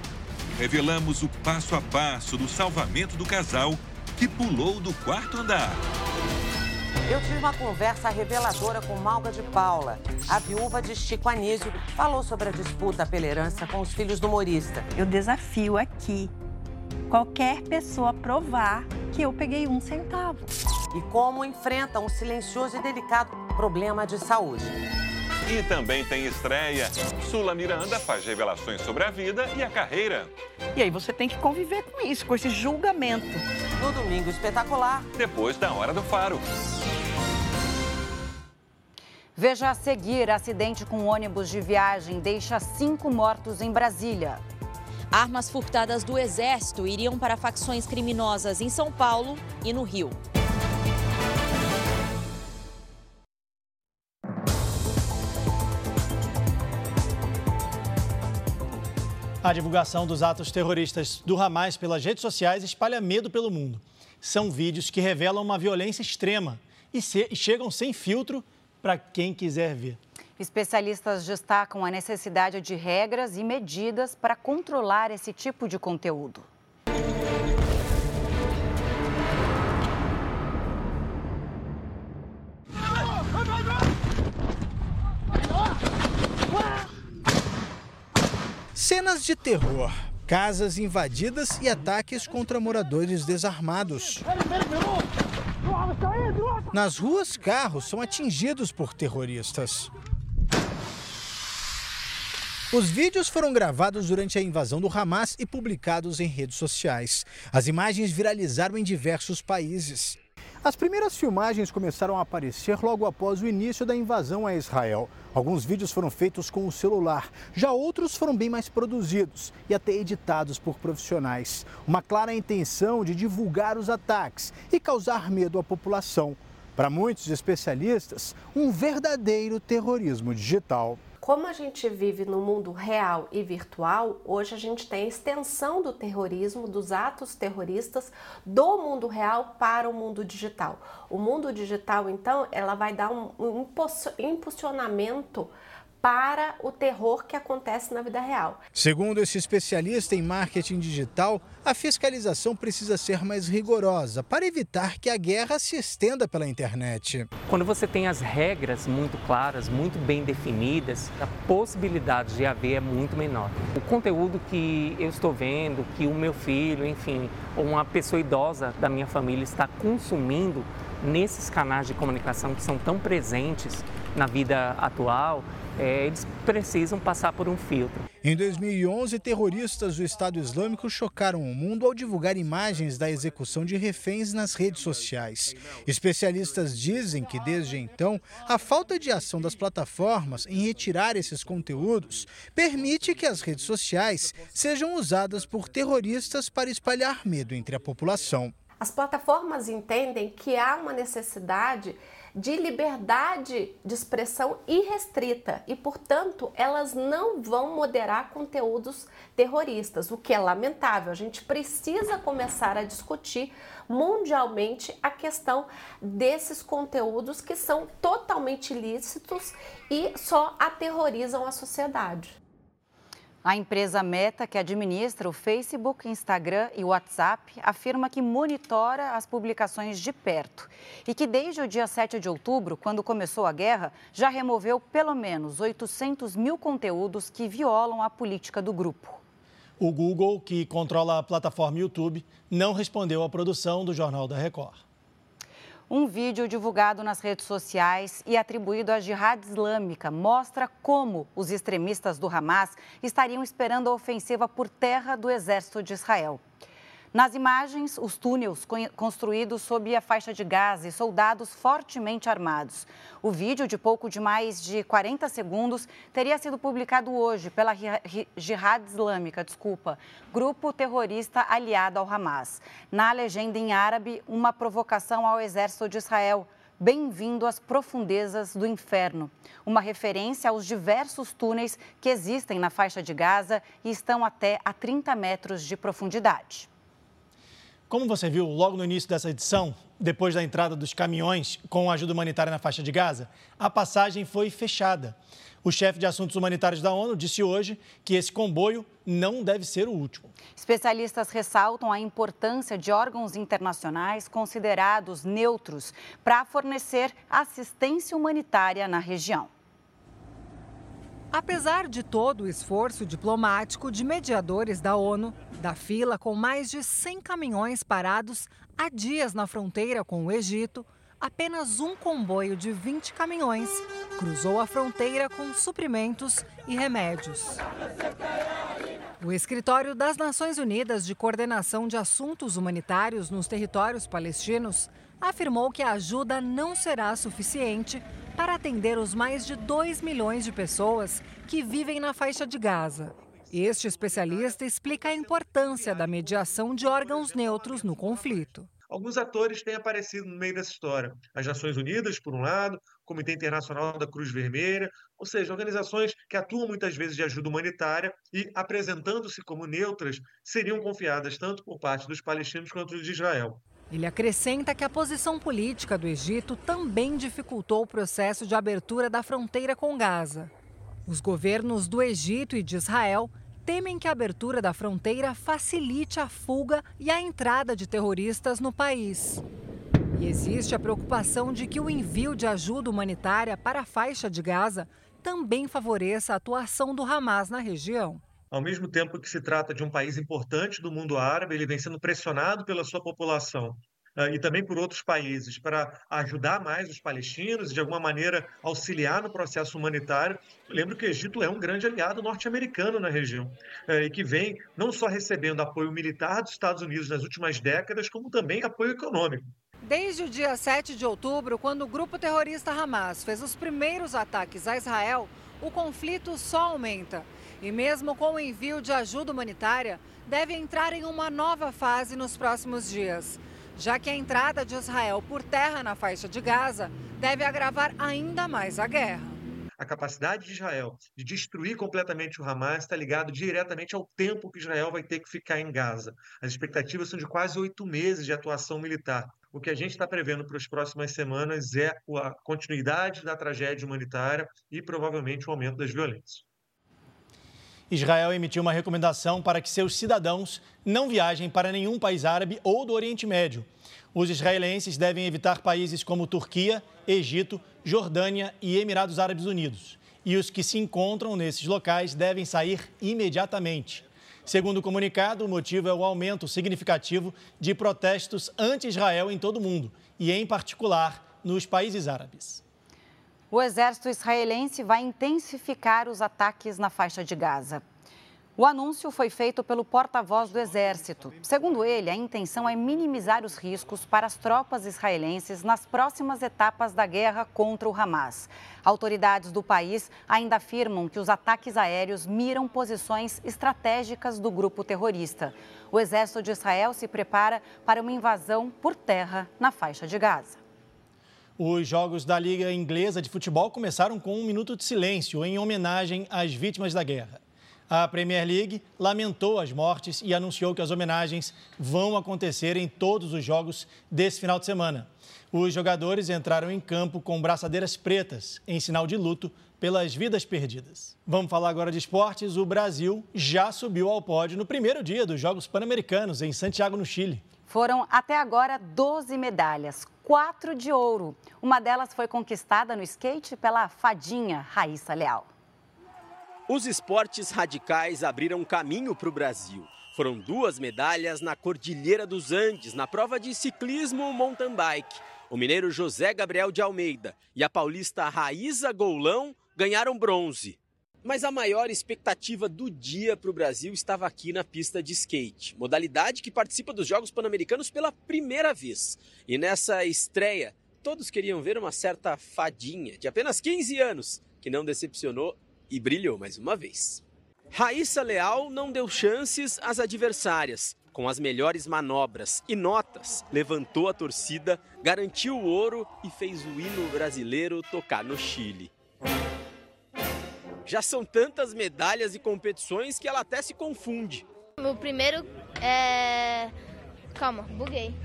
Revelamos o passo a passo do salvamento do casal que pulou do quarto andar. Eu tive uma conversa reveladora com Malga de Paula. A viúva de Chico Anísio falou sobre a disputa pela herança com os filhos do humorista. Eu desafio aqui qualquer pessoa provar que eu peguei um centavo. E como enfrenta um silencioso e delicado problema de saúde. E também tem estreia. Sula Miranda faz revelações sobre a vida e a carreira. E aí você tem que conviver com isso, com esse julgamento. No Domingo Espetacular. Depois da Hora do Faro. Veja a seguir: acidente com ônibus de viagem deixa cinco mortos em Brasília. Armas furtadas do Exército iriam para facções criminosas em São Paulo e no Rio. A divulgação dos atos terroristas do Hamas pelas redes sociais espalha medo pelo mundo. São vídeos que revelam uma violência extrema e, se, e chegam sem filtro para quem quiser ver. Especialistas destacam a necessidade de regras e medidas para controlar esse tipo de conteúdo. Cenas de terror, casas invadidas e ataques contra moradores desarmados. Nas ruas, carros são atingidos por terroristas. Os vídeos foram gravados durante a invasão do Hamas e publicados em redes sociais. As imagens viralizaram em diversos países. As primeiras filmagens começaram a aparecer logo após o início da invasão a Israel. Alguns vídeos foram feitos com o celular, já outros foram bem mais produzidos e até editados por profissionais. Uma clara intenção de divulgar os ataques e causar medo à população. Para muitos especialistas, um verdadeiro terrorismo digital. Como a gente vive no mundo real e virtual, hoje a gente tem a extensão do terrorismo, dos atos terroristas do mundo real para o mundo digital. O mundo digital, então, ela vai dar um, impulsionamento para o terror que acontece na vida real. Segundo esse especialista em marketing digital, a fiscalização precisa ser mais rigorosa para evitar que a guerra se estenda pela internet. Quando você tem as regras muito claras, muito bem definidas, a possibilidade de haver é muito menor. O conteúdo que eu estou vendo, que o meu filho, enfim, ou uma pessoa idosa da minha família está consumindo nesses canais de comunicação que são tão presentes na vida atual, é, eles precisam passar por um filtro. Em 2011, terroristas do Estado Islâmico chocaram o mundo ao divulgar imagens da execução de reféns nas redes sociais. Especialistas dizem que, desde então, a falta de ação das plataformas em retirar esses conteúdos permite que as redes sociais sejam usadas por terroristas para espalhar medo entre a população. As plataformas entendem que há uma necessidade de liberdade de expressão irrestrita e, portanto, elas não vão moderar conteúdos terroristas, o que é lamentável. A gente precisa começar a discutir mundialmente a questão desses conteúdos que são totalmente ilícitos e só aterrorizam a sociedade. A empresa Meta, que administra o Facebook, Instagram e WhatsApp, afirma que monitora as publicações de perto e que desde o dia 7 de outubro, quando começou a guerra, já removeu pelo menos 800 mil conteúdos que violam a política do grupo. O Google, que controla a plataforma YouTube, não respondeu à produção do Jornal da Record. Um vídeo divulgado nas redes sociais e atribuído à Jihad Islâmica mostra como os extremistas do Hamas estariam esperando a ofensiva por terra do exército de Israel. Nas imagens, os túneis construídos sob a faixa de gás e soldados fortemente armados. O vídeo, de pouco de mais de 40 segundos, teria sido publicado hoje pela Jihad Islâmica, desculpa, grupo terrorista aliado ao Hamas. Na legenda em árabe, uma provocação ao exército de Israel. Bem-vindo às profundezas do inferno. Uma referência aos diversos túneis que existem na faixa de Gaza e estão até a 30 metros de profundidade. Como você viu logo no início dessa edição, depois da entrada dos caminhões com ajuda humanitária na faixa de Gaza, a passagem foi fechada. O chefe de assuntos humanitários da ONU disse hoje que esse comboio não deve ser o último. Especialistas ressaltam a importância de órgãos internacionais considerados neutros para fornecer assistência humanitária na região. Apesar de todo o esforço diplomático de mediadores da ONU, da fila com mais de 100 caminhões parados há dias na fronteira com o Egito, apenas um comboio de 20 caminhões cruzou a fronteira com suprimentos e remédios. O Escritório das Nações Unidas de Coordenação de Assuntos Humanitários nos Territórios Palestinos afirmou que a ajuda não será suficiente para atender os mais de 2 milhões de pessoas que vivem na faixa de Gaza. Este especialista explica a importância da mediação de órgãos neutros no conflito. Alguns atores têm aparecido no meio dessa história. As Nações Unidas, por um lado, o Comitê Internacional da Cruz Vermelha, ou seja, organizações que atuam muitas vezes de ajuda humanitária e, apresentando-se como neutras, seriam confiadas tanto por parte dos palestinos quanto de Israel. Ele acrescenta que a posição política do Egito também dificultou o processo de abertura da fronteira com Gaza. Os governos do Egito e de Israel temem que a abertura da fronteira facilite a fuga e a entrada de terroristas no país. E existe a preocupação de que o envio de ajuda humanitária para a faixa de Gaza também favoreça a atuação do Hamas na região. Ao mesmo tempo que se trata de um país importante do mundo árabe, ele vem sendo pressionado pela sua população uh, e também por outros países para ajudar mais os palestinos e, de alguma maneira, auxiliar no processo humanitário. lembro que o Egito é um grande aliado norte-americano na região uh, e que vem não só recebendo apoio militar dos Estados Unidos nas últimas décadas, como também apoio econômico. Desde o dia 7 de outubro, quando o grupo terrorista Hamas fez os primeiros ataques a Israel, o conflito só aumenta e, mesmo com o envio de ajuda humanitária, deve entrar em uma nova fase nos próximos dias, já que a entrada de Israel por terra na faixa de Gaza deve agravar ainda mais a guerra. A capacidade de Israel de destruir completamente o Hamas está ligado diretamente ao tempo que Israel vai ter que ficar em Gaza. As expectativas são de quase oito meses de atuação militar. O que a gente está prevendo para as próximas semanas é a continuidade da tragédia humanitária e provavelmente o aumento das violências. Israel emitiu uma recomendação para que seus cidadãos não viajem para nenhum país árabe ou do Oriente Médio. Os israelenses devem evitar países como Turquia, Egito, Jordânia e Emirados Árabes Unidos. E os que se encontram nesses locais devem sair imediatamente. Segundo o comunicado, o motivo é o aumento significativo de protestos anti-Israel em todo o mundo, e em particular nos países árabes. O exército israelense vai intensificar os ataques na faixa de Gaza. O anúncio foi feito pelo porta-voz do Exército. Segundo ele, a intenção é minimizar os riscos para as tropas israelenses nas próximas etapas da guerra contra o Hamas. Autoridades do país ainda afirmam que os ataques aéreos miram posições estratégicas do grupo terrorista. O Exército de Israel se prepara para uma invasão por terra na faixa de Gaza. Os jogos da Liga Inglesa de Futebol começaram com um minuto de silêncio em homenagem às vítimas da guerra. A Premier League lamentou as mortes e anunciou que as homenagens vão acontecer em todos os jogos desse final de semana. Os jogadores entraram em campo com braçadeiras pretas, em sinal de luto pelas vidas perdidas. Vamos falar agora de esportes. O Brasil já subiu ao pódio no primeiro dia dos Jogos Pan-Americanos, em Santiago, no Chile. Foram até agora 12 medalhas, quatro de ouro. Uma delas foi conquistada no skate pela fadinha Raíssa Leal. Os esportes radicais abriram caminho para o Brasil. Foram duas medalhas na Cordilheira dos Andes, na prova de ciclismo mountain bike. O mineiro José Gabriel de Almeida e a paulista Raíza Goulão ganharam bronze. Mas a maior expectativa do dia para o Brasil estava aqui na pista de skate, modalidade que participa dos Jogos Pan-Americanos pela primeira vez. E nessa estreia, todos queriam ver uma certa fadinha de apenas 15 anos, que não decepcionou e brilhou mais uma vez. Raíssa Leal não deu chances às adversárias. Com as melhores manobras e notas, levantou a torcida, garantiu o ouro e fez o hino brasileiro tocar no Chile. Já são tantas medalhas e competições que ela até se confunde. Meu primeiro é. Calma, buguei.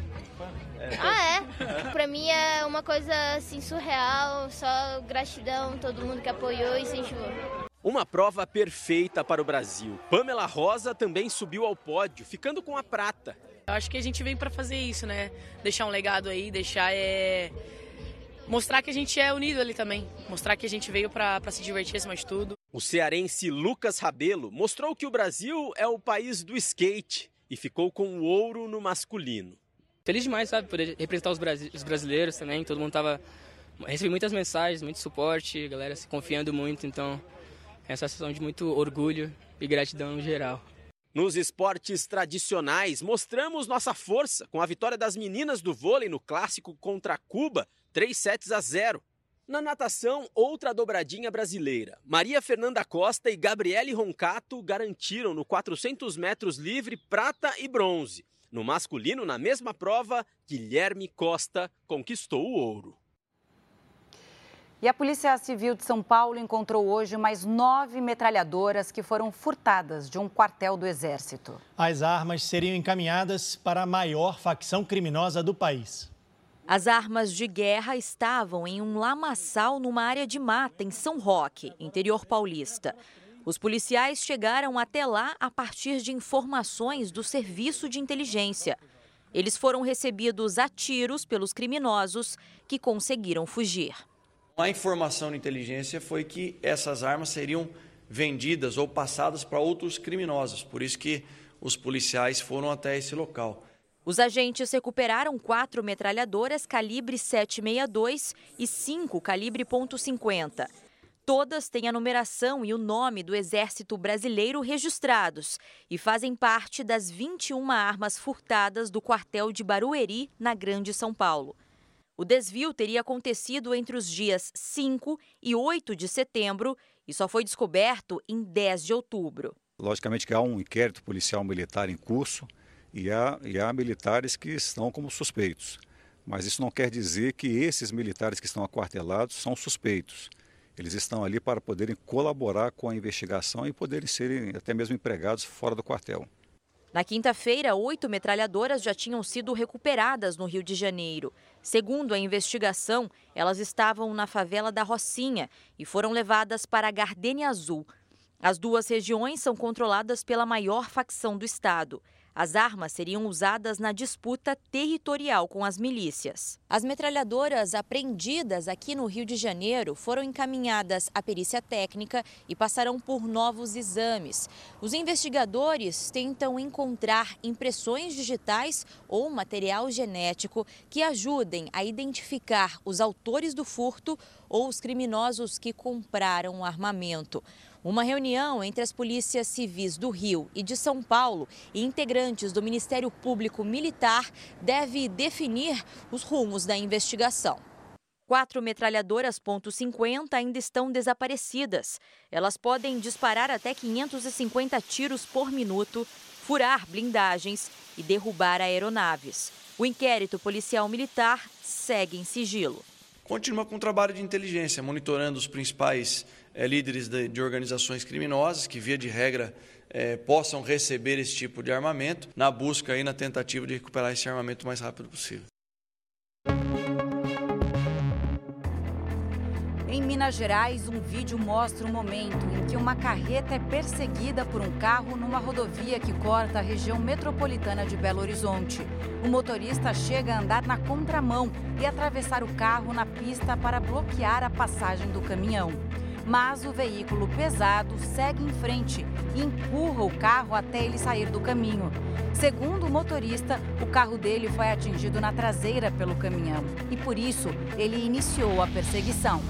Ah, é? Pra mim é uma coisa assim surreal, só gratidão, todo mundo que apoiou e incentivou. Uma prova perfeita para o Brasil. Pamela Rosa também subiu ao pódio, ficando com a prata. Eu acho que a gente vem para fazer isso, né? Deixar um legado aí, deixar é mostrar que a gente é unido ali também, mostrar que a gente veio para se divertir acima de tudo. O cearense Lucas Rabelo mostrou que o Brasil é o país do skate e ficou com o ouro no masculino. Feliz demais, sabe, poder representar os, brasileiros também, todo mundo tava recebi muitas mensagens, muito suporte, galera se confiando muito, então é uma sensação de muito orgulho e gratidão em geral. Nos esportes tradicionais, mostramos nossa força com a vitória das meninas do vôlei no clássico contra Cuba, 3 sets a 0. Na natação, outra dobradinha brasileira. Maria Fernanda Costa e Gabriele Roncato garantiram no 400 metros livre prata e bronze. No masculino, na mesma prova, Guilherme Costa conquistou o ouro. E a Polícia Civil de São Paulo encontrou hoje mais nove metralhadoras que foram furtadas de um quartel do Exército. As armas seriam encaminhadas para a maior facção criminosa do país. As armas de guerra estavam em um lamaçal numa área de mata em São Roque, interior paulista. Os policiais chegaram até lá a partir de informações do serviço de inteligência. Eles foram recebidos a tiros pelos criminosos que conseguiram fugir. A informação de inteligência foi que essas armas seriam vendidas ou passadas para outros criminosos, por isso que os policiais foram até esse local. Os agentes recuperaram quatro metralhadoras calibre 762 e cinco calibre .50. Todas têm a numeração e o nome do Exército Brasileiro registrados e fazem parte das 21 armas furtadas do quartel de Barueri, na Grande São Paulo. O desvio teria acontecido entre os dias 5 e 8 de setembro e só foi descoberto em 10 de outubro. Logicamente que há um inquérito policial militar em curso e há, e há militares que estão como suspeitos. Mas isso não quer dizer que esses militares que estão aquartelados são suspeitos. Eles estão ali para poderem colaborar com a investigação e poderem serem até mesmo empregados fora do quartel. Na quinta-feira, oito metralhadoras já tinham sido recuperadas no Rio de Janeiro. Segundo a investigação, elas estavam na favela da Rocinha e foram levadas para a Gardenia Azul. As duas regiões são controladas pela maior facção do Estado. As armas seriam usadas na disputa territorial com as milícias. As metralhadoras apreendidas aqui no Rio de Janeiro foram encaminhadas à perícia técnica e passarão por novos exames. Os investigadores tentam encontrar impressões digitais ou material genético que ajudem a identificar os autores do furto ou os criminosos que compraram o armamento. Uma reunião entre as polícias civis do Rio e de São Paulo e integrantes do Ministério Público Militar deve definir os rumos da investigação. Quatro metralhadoras .50 ainda estão desaparecidas. Elas podem disparar até 550 tiros por minuto, furar blindagens e derrubar aeronaves. O inquérito policial militar segue em sigilo. continua com o trabalho de inteligência, monitorando os principais é, líderes de, de, organizações criminosas que, via de regra, é, possam receber esse tipo de armamento, na busca e na tentativa de recuperar esse armamento o mais rápido possível. Em Minas Gerais, um vídeo mostra o momento em que uma carreta é perseguida por um carro numa rodovia que corta a região metropolitana de Belo Horizonte. O motorista chega a andar na contramão e atravessar o carro na pista para bloquear a passagem do caminhão. Mas o veículo pesado segue em frente e empurra o carro até ele sair do caminho. Segundo o motorista, o carro dele foi atingido na traseira pelo caminhão e por isso ele iniciou a perseguição.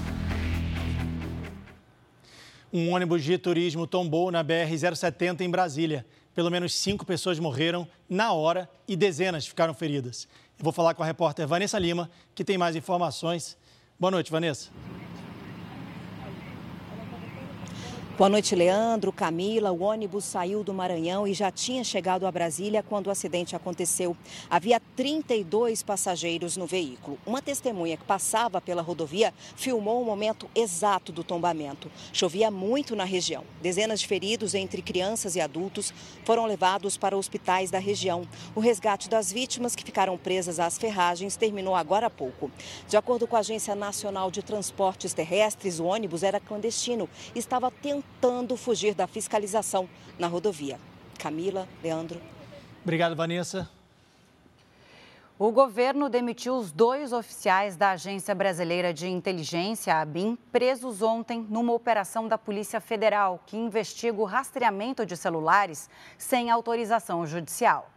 Um ônibus de turismo tombou na BR-070 em Brasília. Pelo menos cinco pessoas morreram na hora e dezenas ficaram feridas. Eu vou falar com a repórter Vanessa Lima, que tem mais informações. Boa noite, Vanessa. Boa noite, Leandro, Camila. O ônibus saiu do Maranhão e já tinha chegado a Brasília quando o acidente aconteceu. Havia 32 passageiros no veículo. Uma testemunha que passava pela rodovia filmou o momento exato do tombamento. Chovia muito na região. Dezenas de feridos, entre crianças e adultos, foram levados para hospitais da região. O resgate das vítimas que ficaram presas às ferragens terminou agora há pouco. De acordo com a Agência Nacional de Transportes Terrestres, o ônibus era clandestino e estava tentando tentando fugir da fiscalização na rodovia. Camila, Leandro. Obrigado, Vanessa. O governo demitiu os dois oficiais da Agência Brasileira de Inteligência, a ABIN, presos ontem numa operação da Polícia Federal que investiga o rastreamento de celulares sem autorização judicial.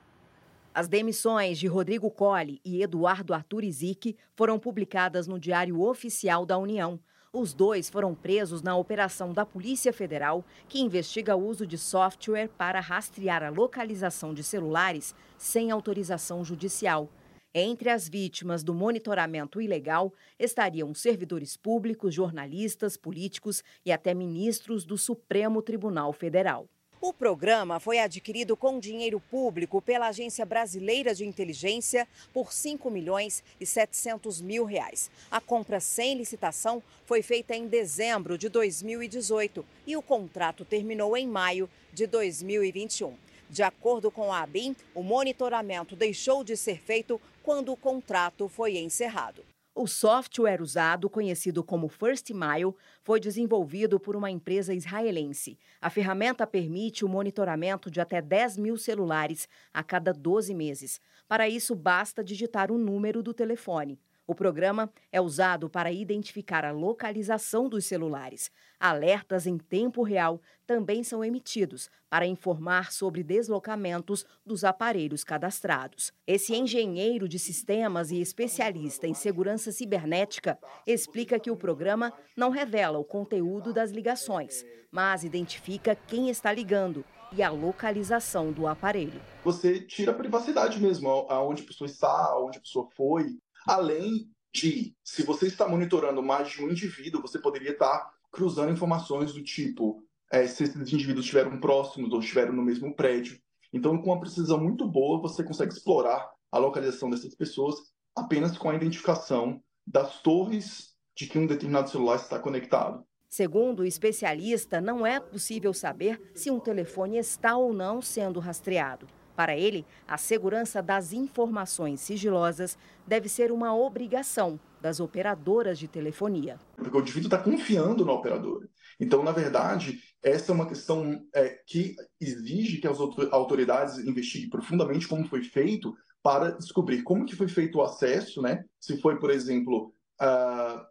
As demissões de Rodrigo Colli e Eduardo Arthur Izic foram publicadas no Diário Oficial da União. Os dois foram presos na operação da Polícia Federal, que investiga o uso de software para rastrear a localização de celulares sem autorização judicial. Entre as vítimas do monitoramento ilegal estariam servidores públicos, jornalistas, políticos e até ministros do Supremo Tribunal Federal. O programa foi adquirido com dinheiro público pela Agência Brasileira de Inteligência por 5 milhões e 700 mil reais. A compra sem licitação foi feita em dezembro de 2018 e o contrato terminou em maio de 2021. De acordo com a ABIN, o monitoramento deixou de ser feito quando o contrato foi encerrado. O software usado, conhecido como First Mile, foi desenvolvido por uma empresa israelense. A ferramenta permite o monitoramento de até 10 mil celulares a cada 12 meses. Para isso, basta digitar o número do telefone. O programa é usado para identificar a localização dos celulares. Alertas em tempo real também são emitidos para informar sobre deslocamentos dos aparelhos cadastrados. Esse engenheiro de sistemas e especialista em segurança cibernética explica que o programa não revela o conteúdo das ligações, mas identifica quem está ligando e a localização do aparelho. Você tira a privacidade mesmo, aonde a pessoa está, aonde a pessoa foi, Além de, se você está monitorando mais de um indivíduo, você poderia estar cruzando informações do tipo é, se esses indivíduos estiveram próximos ou estiveram no mesmo prédio. Então, com uma precisão muito boa, você consegue explorar a localização dessas pessoas apenas com a identificação das torres de que um determinado celular está conectado. Segundo o especialista, não é possível saber se um telefone está ou não sendo rastreado. Para ele, a segurança das informações sigilosas deve ser uma obrigação das operadoras de telefonia. Porque o indivíduo está confiando na operadora. Então, na verdade, essa é uma questão é, que exige que as autoridades investiguem profundamente como foi feito para descobrir como que foi feito o acesso, né? Se foi, por exemplo, uh,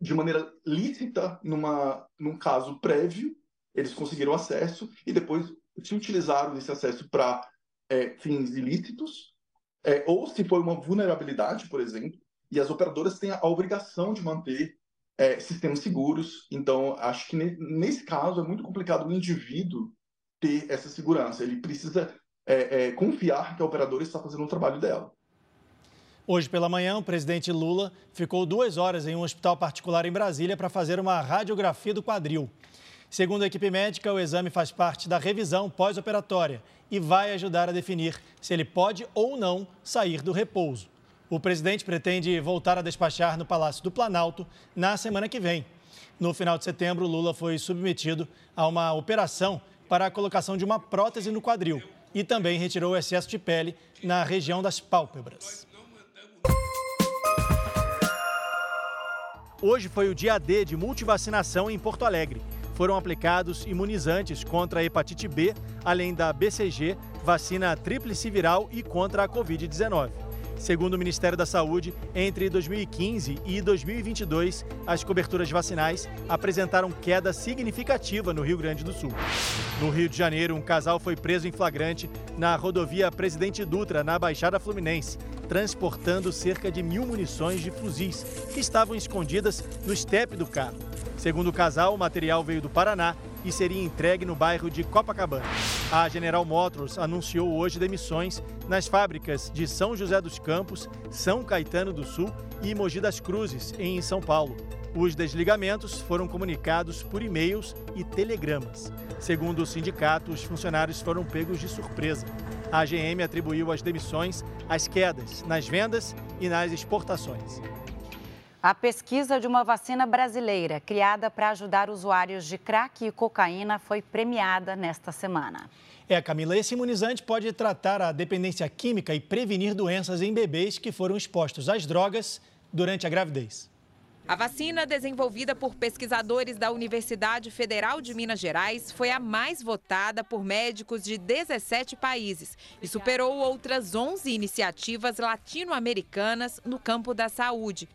de maneira lícita numa, num caso prévio, eles conseguiram acesso e depois se utilizaram desse acesso para é, fins ilícitos, é, ou se foi uma vulnerabilidade, por exemplo, e as operadoras têm a obrigação de manter é, sistemas seguros. Então, acho que nesse caso é muito complicado o indivíduo ter essa segurança. Ele precisa é, é, confiar que a operadora está fazendo o trabalho dela. Hoje pela manhã, o presidente Lula ficou duas horas em um hospital particular em Brasília para fazer uma radiografia do quadril. Segundo a equipe médica, o exame faz parte da revisão pós-operatória e vai ajudar a definir se ele pode ou não sair do repouso. O presidente pretende voltar a despachar no Palácio do Planalto na semana que vem. No final de setembro, Lula foi submetido a uma operação para a colocação de uma prótese no quadril e também retirou o excesso de pele na região das pálpebras. Hoje foi o dia D de multivacinação em Porto Alegre. Foram aplicados imunizantes contra a hepatite B, além da BCG, vacina tríplice viral e contra a Covid-19. Segundo o Ministério da Saúde, entre 2015 e 2022, as coberturas vacinais apresentaram queda significativa no Rio Grande do Sul. No Rio de Janeiro, um casal foi preso em flagrante na rodovia Presidente Dutra, na Baixada Fluminense, transportando cerca de mil munições de fuzis que estavam escondidas no estepe do carro. Segundo o casal, o material veio do Paraná e seria entregue no bairro de Copacabana. A General Motors anunciou hoje demissões nas fábricas de São José dos Campos, São Caetano do Sul e Mogi das Cruzes, em São Paulo. Os desligamentos foram comunicados por e-mails e telegramas. Segundo o sindicato, os funcionários foram pegos de surpresa. A GM atribuiu as demissões às quedas nas vendas e nas exportações. A pesquisa de uma vacina brasileira criada para ajudar usuários de crack e cocaína foi premiada nesta semana. É, Camila, esse imunizante pode tratar a dependência química e prevenir doenças em bebês que foram expostos às drogas durante a gravidez. A vacina desenvolvida por pesquisadores da Universidade Federal de Minas Gerais foi a mais votada por médicos de 17 países e superou outras 11 iniciativas latino-americanas no campo da saúde.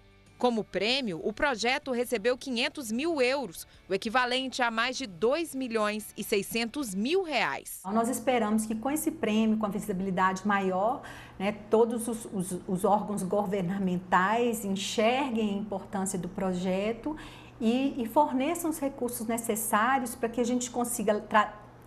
Como prêmio, o projeto recebeu 500 mil euros, o equivalente a mais de 2 milhões e 600 mil reais. Nós esperamos que com esse prêmio, com a visibilidade maior, né, todos os, os, os órgãos governamentais enxerguem a importância do projeto e, e forneçam os recursos necessários para que a gente consiga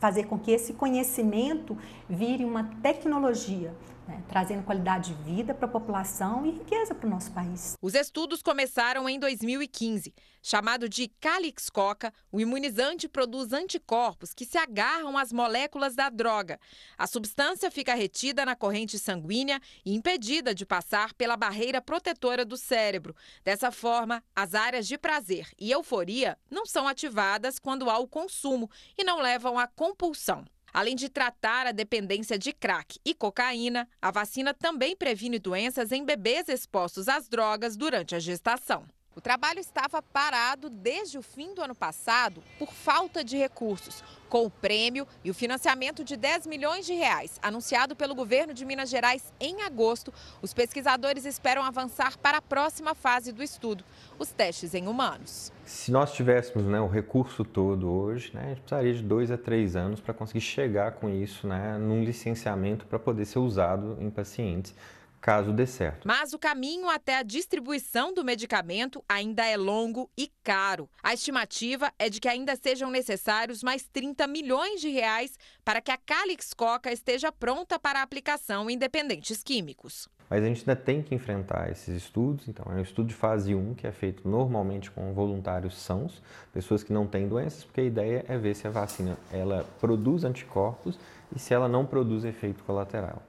fazer com que esse conhecimento vire uma tecnologia né, trazendo qualidade de vida para a população e riqueza para o nosso país. Os estudos começaram em 2015. Chamado de Calix Coca, o imunizante produz anticorpos que se agarram às moléculas da droga. A substância fica retida na corrente sanguínea e impedida de passar pela barreira protetora do cérebro. Dessa forma, as áreas de prazer e euforia não são ativadas quando há o consumo e não levam à compulsão. Além de tratar a dependência de crack e cocaína, a vacina também previne doenças em bebês expostos às drogas durante a gestação. O trabalho estava parado desde o fim do ano passado por falta de recursos. Com o prêmio e o financiamento de 10 milhões de reais anunciado pelo governo de Minas Gerais em agosto, os pesquisadores esperam avançar para a próxima fase do estudo, os testes em humanos. Se nós tivéssemos né, o recurso todo hoje, né, a gente precisaria de dois a três anos para conseguir chegar com isso né, num licenciamento para poder ser usado em pacientes caso dê certo. Mas o caminho até a distribuição do medicamento ainda é longo e caro. A estimativa é de que ainda sejam necessários mais 30 milhões de reais para que a Calix Coca esteja pronta para aplicação em dependentes químicos. Mas a gente ainda tem que enfrentar esses estudos. Então, é um estudo de fase 1 que é feito normalmente com voluntários sãos, pessoas que não têm doenças, porque a ideia é ver se a vacina ela produz anticorpos e se ela não produz efeito colateral.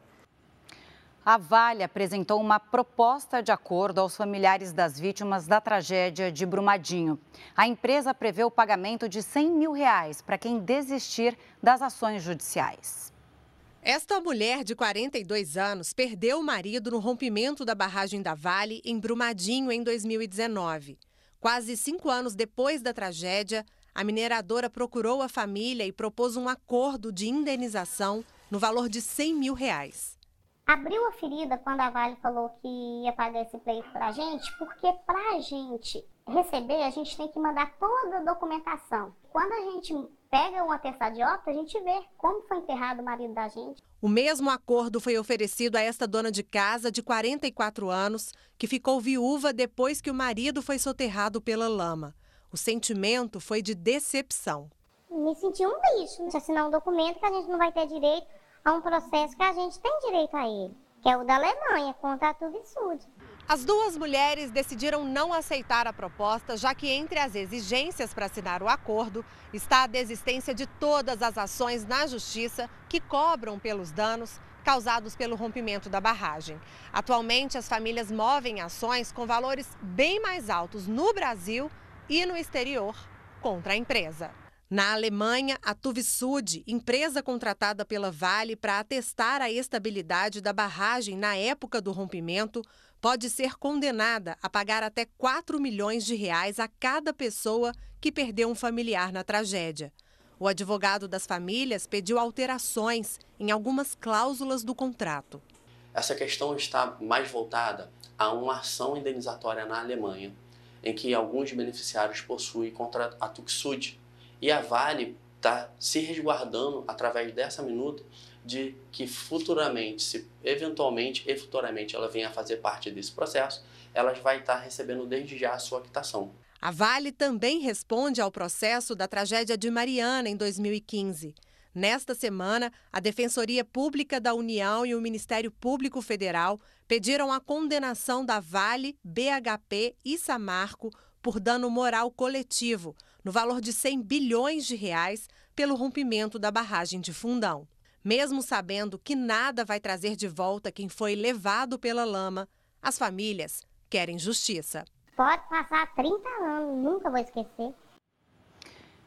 A Vale apresentou uma proposta de acordo aos familiares das vítimas da tragédia de Brumadinho. A empresa prevê o pagamento de 100 mil reais para quem desistir das ações judiciais. Esta mulher de 42 anos perdeu o marido no rompimento da barragem da Vale em Brumadinho em 2019. Quase cinco anos depois da tragédia, a mineradora procurou a família e propôs um acordo de indenização no valor de 100 mil reais abriu a ferida quando a Vale falou que ia pagar esse pleito para a gente, porque para a gente receber, a gente tem que mandar toda a documentação. Quando a gente pega um atestado de óbito, a gente vê como foi enterrado o marido da gente. O mesmo acordo foi oferecido a esta dona de casa de 44 anos, que ficou viúva depois que o marido foi soterrado pela lama. O sentimento foi de decepção. Me senti um lixo. Assinar um documento que a gente não vai ter direito a um processo que a gente tem direito a ele, que é o da Alemanha, contra a Tuvisud. As duas mulheres decidiram não aceitar a proposta, já que entre as exigências para assinar o acordo está a desistência de todas as ações na justiça que cobram pelos danos causados pelo rompimento da barragem. Atualmente, as famílias movem ações com valores bem mais altos no Brasil e no exterior contra a empresa. Na Alemanha, a Tuvisud, empresa contratada pela Vale para atestar a estabilidade da barragem na época do rompimento, pode ser condenada a pagar até 4 milhões de reais a cada pessoa que perdeu um familiar na tragédia. O advogado das famílias pediu alterações em algumas cláusulas do contrato. Essa questão está mais voltada a uma ação indenizatória na Alemanha, em que alguns beneficiários possuem contra a Tuxud, e a Vale está se resguardando através dessa minuta de que futuramente, se eventualmente e futuramente ela venha a fazer parte desse processo, ela vai estar recebendo desde já a sua quitação. A Vale também responde ao processo da tragédia de Mariana em 2015. Nesta semana, a Defensoria Pública da União e o Ministério Público Federal pediram a condenação da Vale, BHP e Samarco por dano moral coletivo, no valor de 100 bilhões de reais, pelo rompimento da barragem de Fundão. Mesmo sabendo que nada vai trazer de volta quem foi levado pela lama, as famílias querem justiça. Pode passar 30 anos, nunca vou esquecer.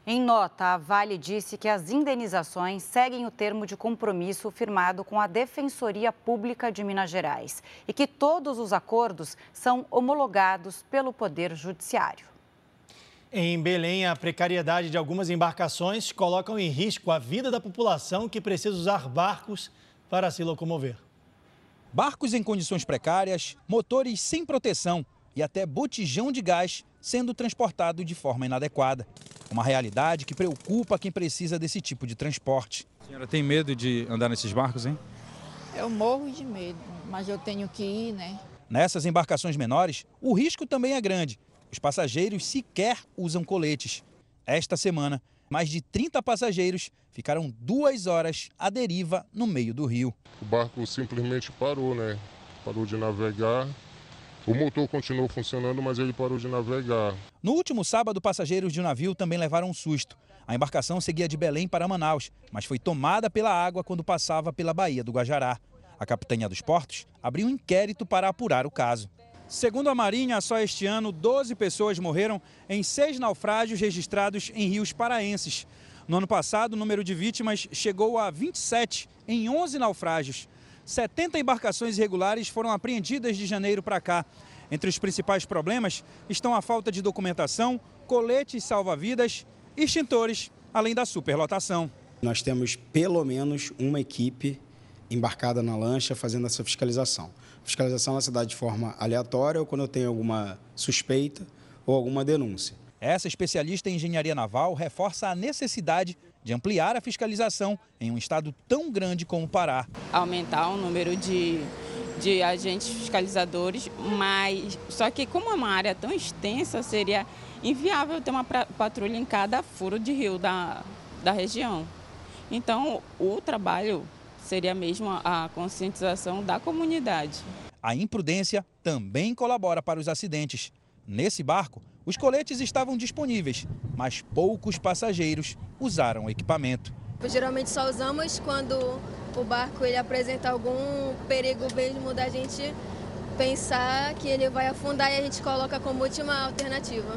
Em nota, a Vale disse que as indenizações seguem o termo de compromisso firmado com a Defensoria Pública de Minas Gerais e que todos os acordos são homologados pelo Poder Judiciário. Em Belém, a precariedade de algumas embarcações colocam em risco a vida da população que precisa usar barcos para se locomover. Barcos em condições precárias, motores sem proteção e até botijão de gás sendo transportado de forma inadequada. Uma realidade que preocupa quem precisa desse tipo de transporte. A senhora tem medo de andar nesses barcos, hein? Eu morro de medo, mas eu tenho que ir, né? Nessas embarcações menores, o risco também é grande os passageiros sequer usam coletes. Esta semana, mais de 30 passageiros ficaram duas horas à deriva no meio do rio. O barco simplesmente parou, né? Parou de navegar. O motor continuou funcionando, mas ele parou de navegar. No último sábado, passageiros de um navio também levaram um susto. A embarcação seguia de Belém para Manaus, mas foi tomada pela água quando passava pela Baía do Guajará. A Capitania dos Portos abriu um inquérito para apurar o caso. Segundo a Marinha, só este ano, 12 pessoas morreram em seis naufrágios registrados em rios paraenses. No ano passado, o número de vítimas chegou a 27 em 11 naufrágios. 70 embarcações irregulares foram apreendidas de janeiro para cá. Entre os principais problemas estão a falta de documentação, coletes salva-vidas, extintores, além da superlotação. Nós temos pelo menos uma equipe embarcada na lancha fazendo essa fiscalização fiscalização na cidade de forma aleatória ou quando eu tenho alguma suspeita ou alguma denúncia. Essa especialista em engenharia naval reforça a necessidade de ampliar a fiscalização em um estado tão grande como o Pará. Aumentar o número de, de agentes fiscalizadores, mas só que como é uma área tão extensa, seria inviável ter uma patrulha em cada furo de rio da, da região. Então, o trabalho seria mesmo a conscientização da comunidade. A imprudência também colabora para os acidentes. Nesse barco, os coletes estavam disponíveis, mas poucos passageiros usaram o equipamento. Geralmente só usamos quando o barco ele apresenta algum perigo mesmo da gente pensar que ele vai afundar e a gente coloca como última alternativa.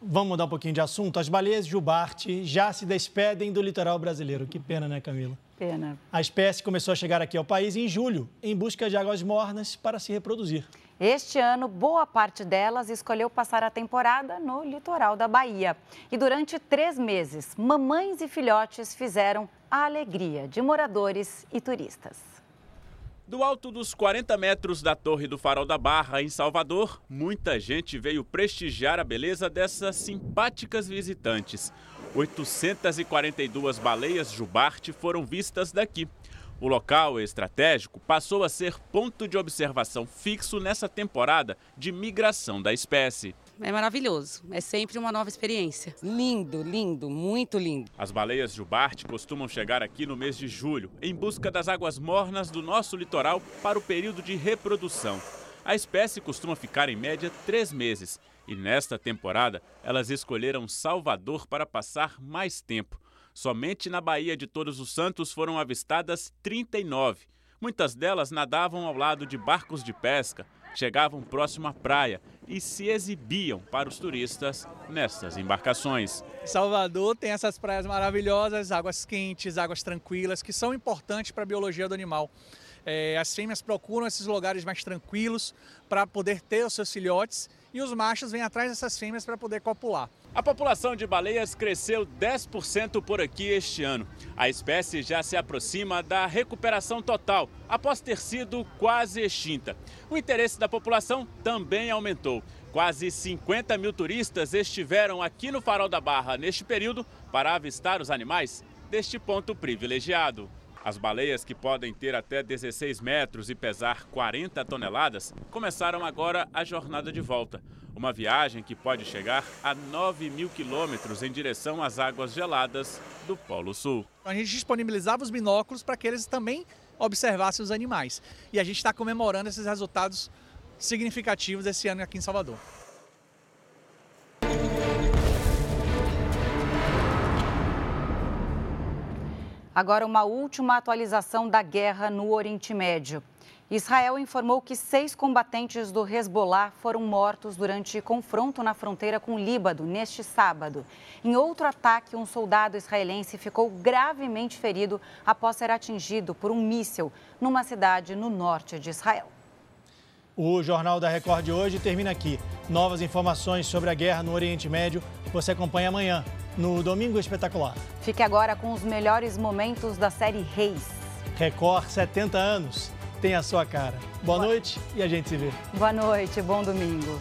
Vamos mudar um pouquinho de assunto. As baleias jubarte já se despedem do litoral brasileiro. Que pena, né, Camila? Pena. A espécie começou a chegar aqui ao país em julho, em busca de águas mornas para se reproduzir. Este ano, boa parte delas escolheu passar a temporada no litoral da Bahia. E durante três meses, mamães e filhotes fizeram a alegria de moradores e turistas. Do alto dos 40 metros da Torre do Farol da Barra, em Salvador, muita gente veio prestigiar a beleza dessas simpáticas visitantes. 842 baleias jubarte foram vistas daqui. O local estratégico passou a ser ponto de observação fixo nessa temporada de migração da espécie é maravilhoso. É sempre uma nova experiência. Lindo, lindo, muito lindo. As baleias jubarte costumam chegar aqui no mês de julho, em busca das águas mornas do nosso litoral para o período de reprodução. A espécie costuma ficar em média três meses. E nesta temporada, elas escolheram Salvador para passar mais tempo. Somente na Baía de Todos os Santos foram avistadas 39. Muitas delas nadavam ao lado de barcos de pesca, chegavam próximo à praia e se exibiam para os turistas nessas embarcações. Salvador tem essas praias maravilhosas, águas quentes, águas tranquilas, que são importantes para a biologia do animal. É, as fêmeas procuram esses lugares mais tranquilos para poder ter os seus filhotes e os machos vêm atrás dessas fêmeas para poder copular. A população de baleias cresceu 10% por aqui este ano. A espécie já se aproxima da recuperação total, após ter sido quase extinta. O interesse da população também aumentou. Quase 50 mil turistas estiveram aqui no Farol da Barra neste período para avistar os animais deste ponto privilegiado. As baleias, que podem ter até 16 metros e pesar 40 toneladas, começaram agora a jornada de volta. Uma viagem que pode chegar a 9 mil quilômetros em direção às águas geladas do Polo Sul. A gente disponibilizava os binóculos para que eles também observassem os animais. E a gente está comemorando esses resultados significativos esse ano aqui em Salvador. Agora, uma última atualização da guerra no Oriente Médio. Israel informou que seis combatentes do Hezbollah foram mortos durante confronto na fronteira com o Líbano neste sábado. Em outro ataque, um soldado israelense ficou gravemente ferido após ser atingido por um míssil numa cidade no norte de Israel. O Jornal da Record de hoje termina aqui. Novas informações sobre a guerra no Oriente Médio você acompanha amanhã no Domingo Espetacular. Fique agora com os melhores momentos da série Reis. Record 70 anos tem a sua cara. Boa, Boa noite e a gente se vê. Boa noite, bom domingo.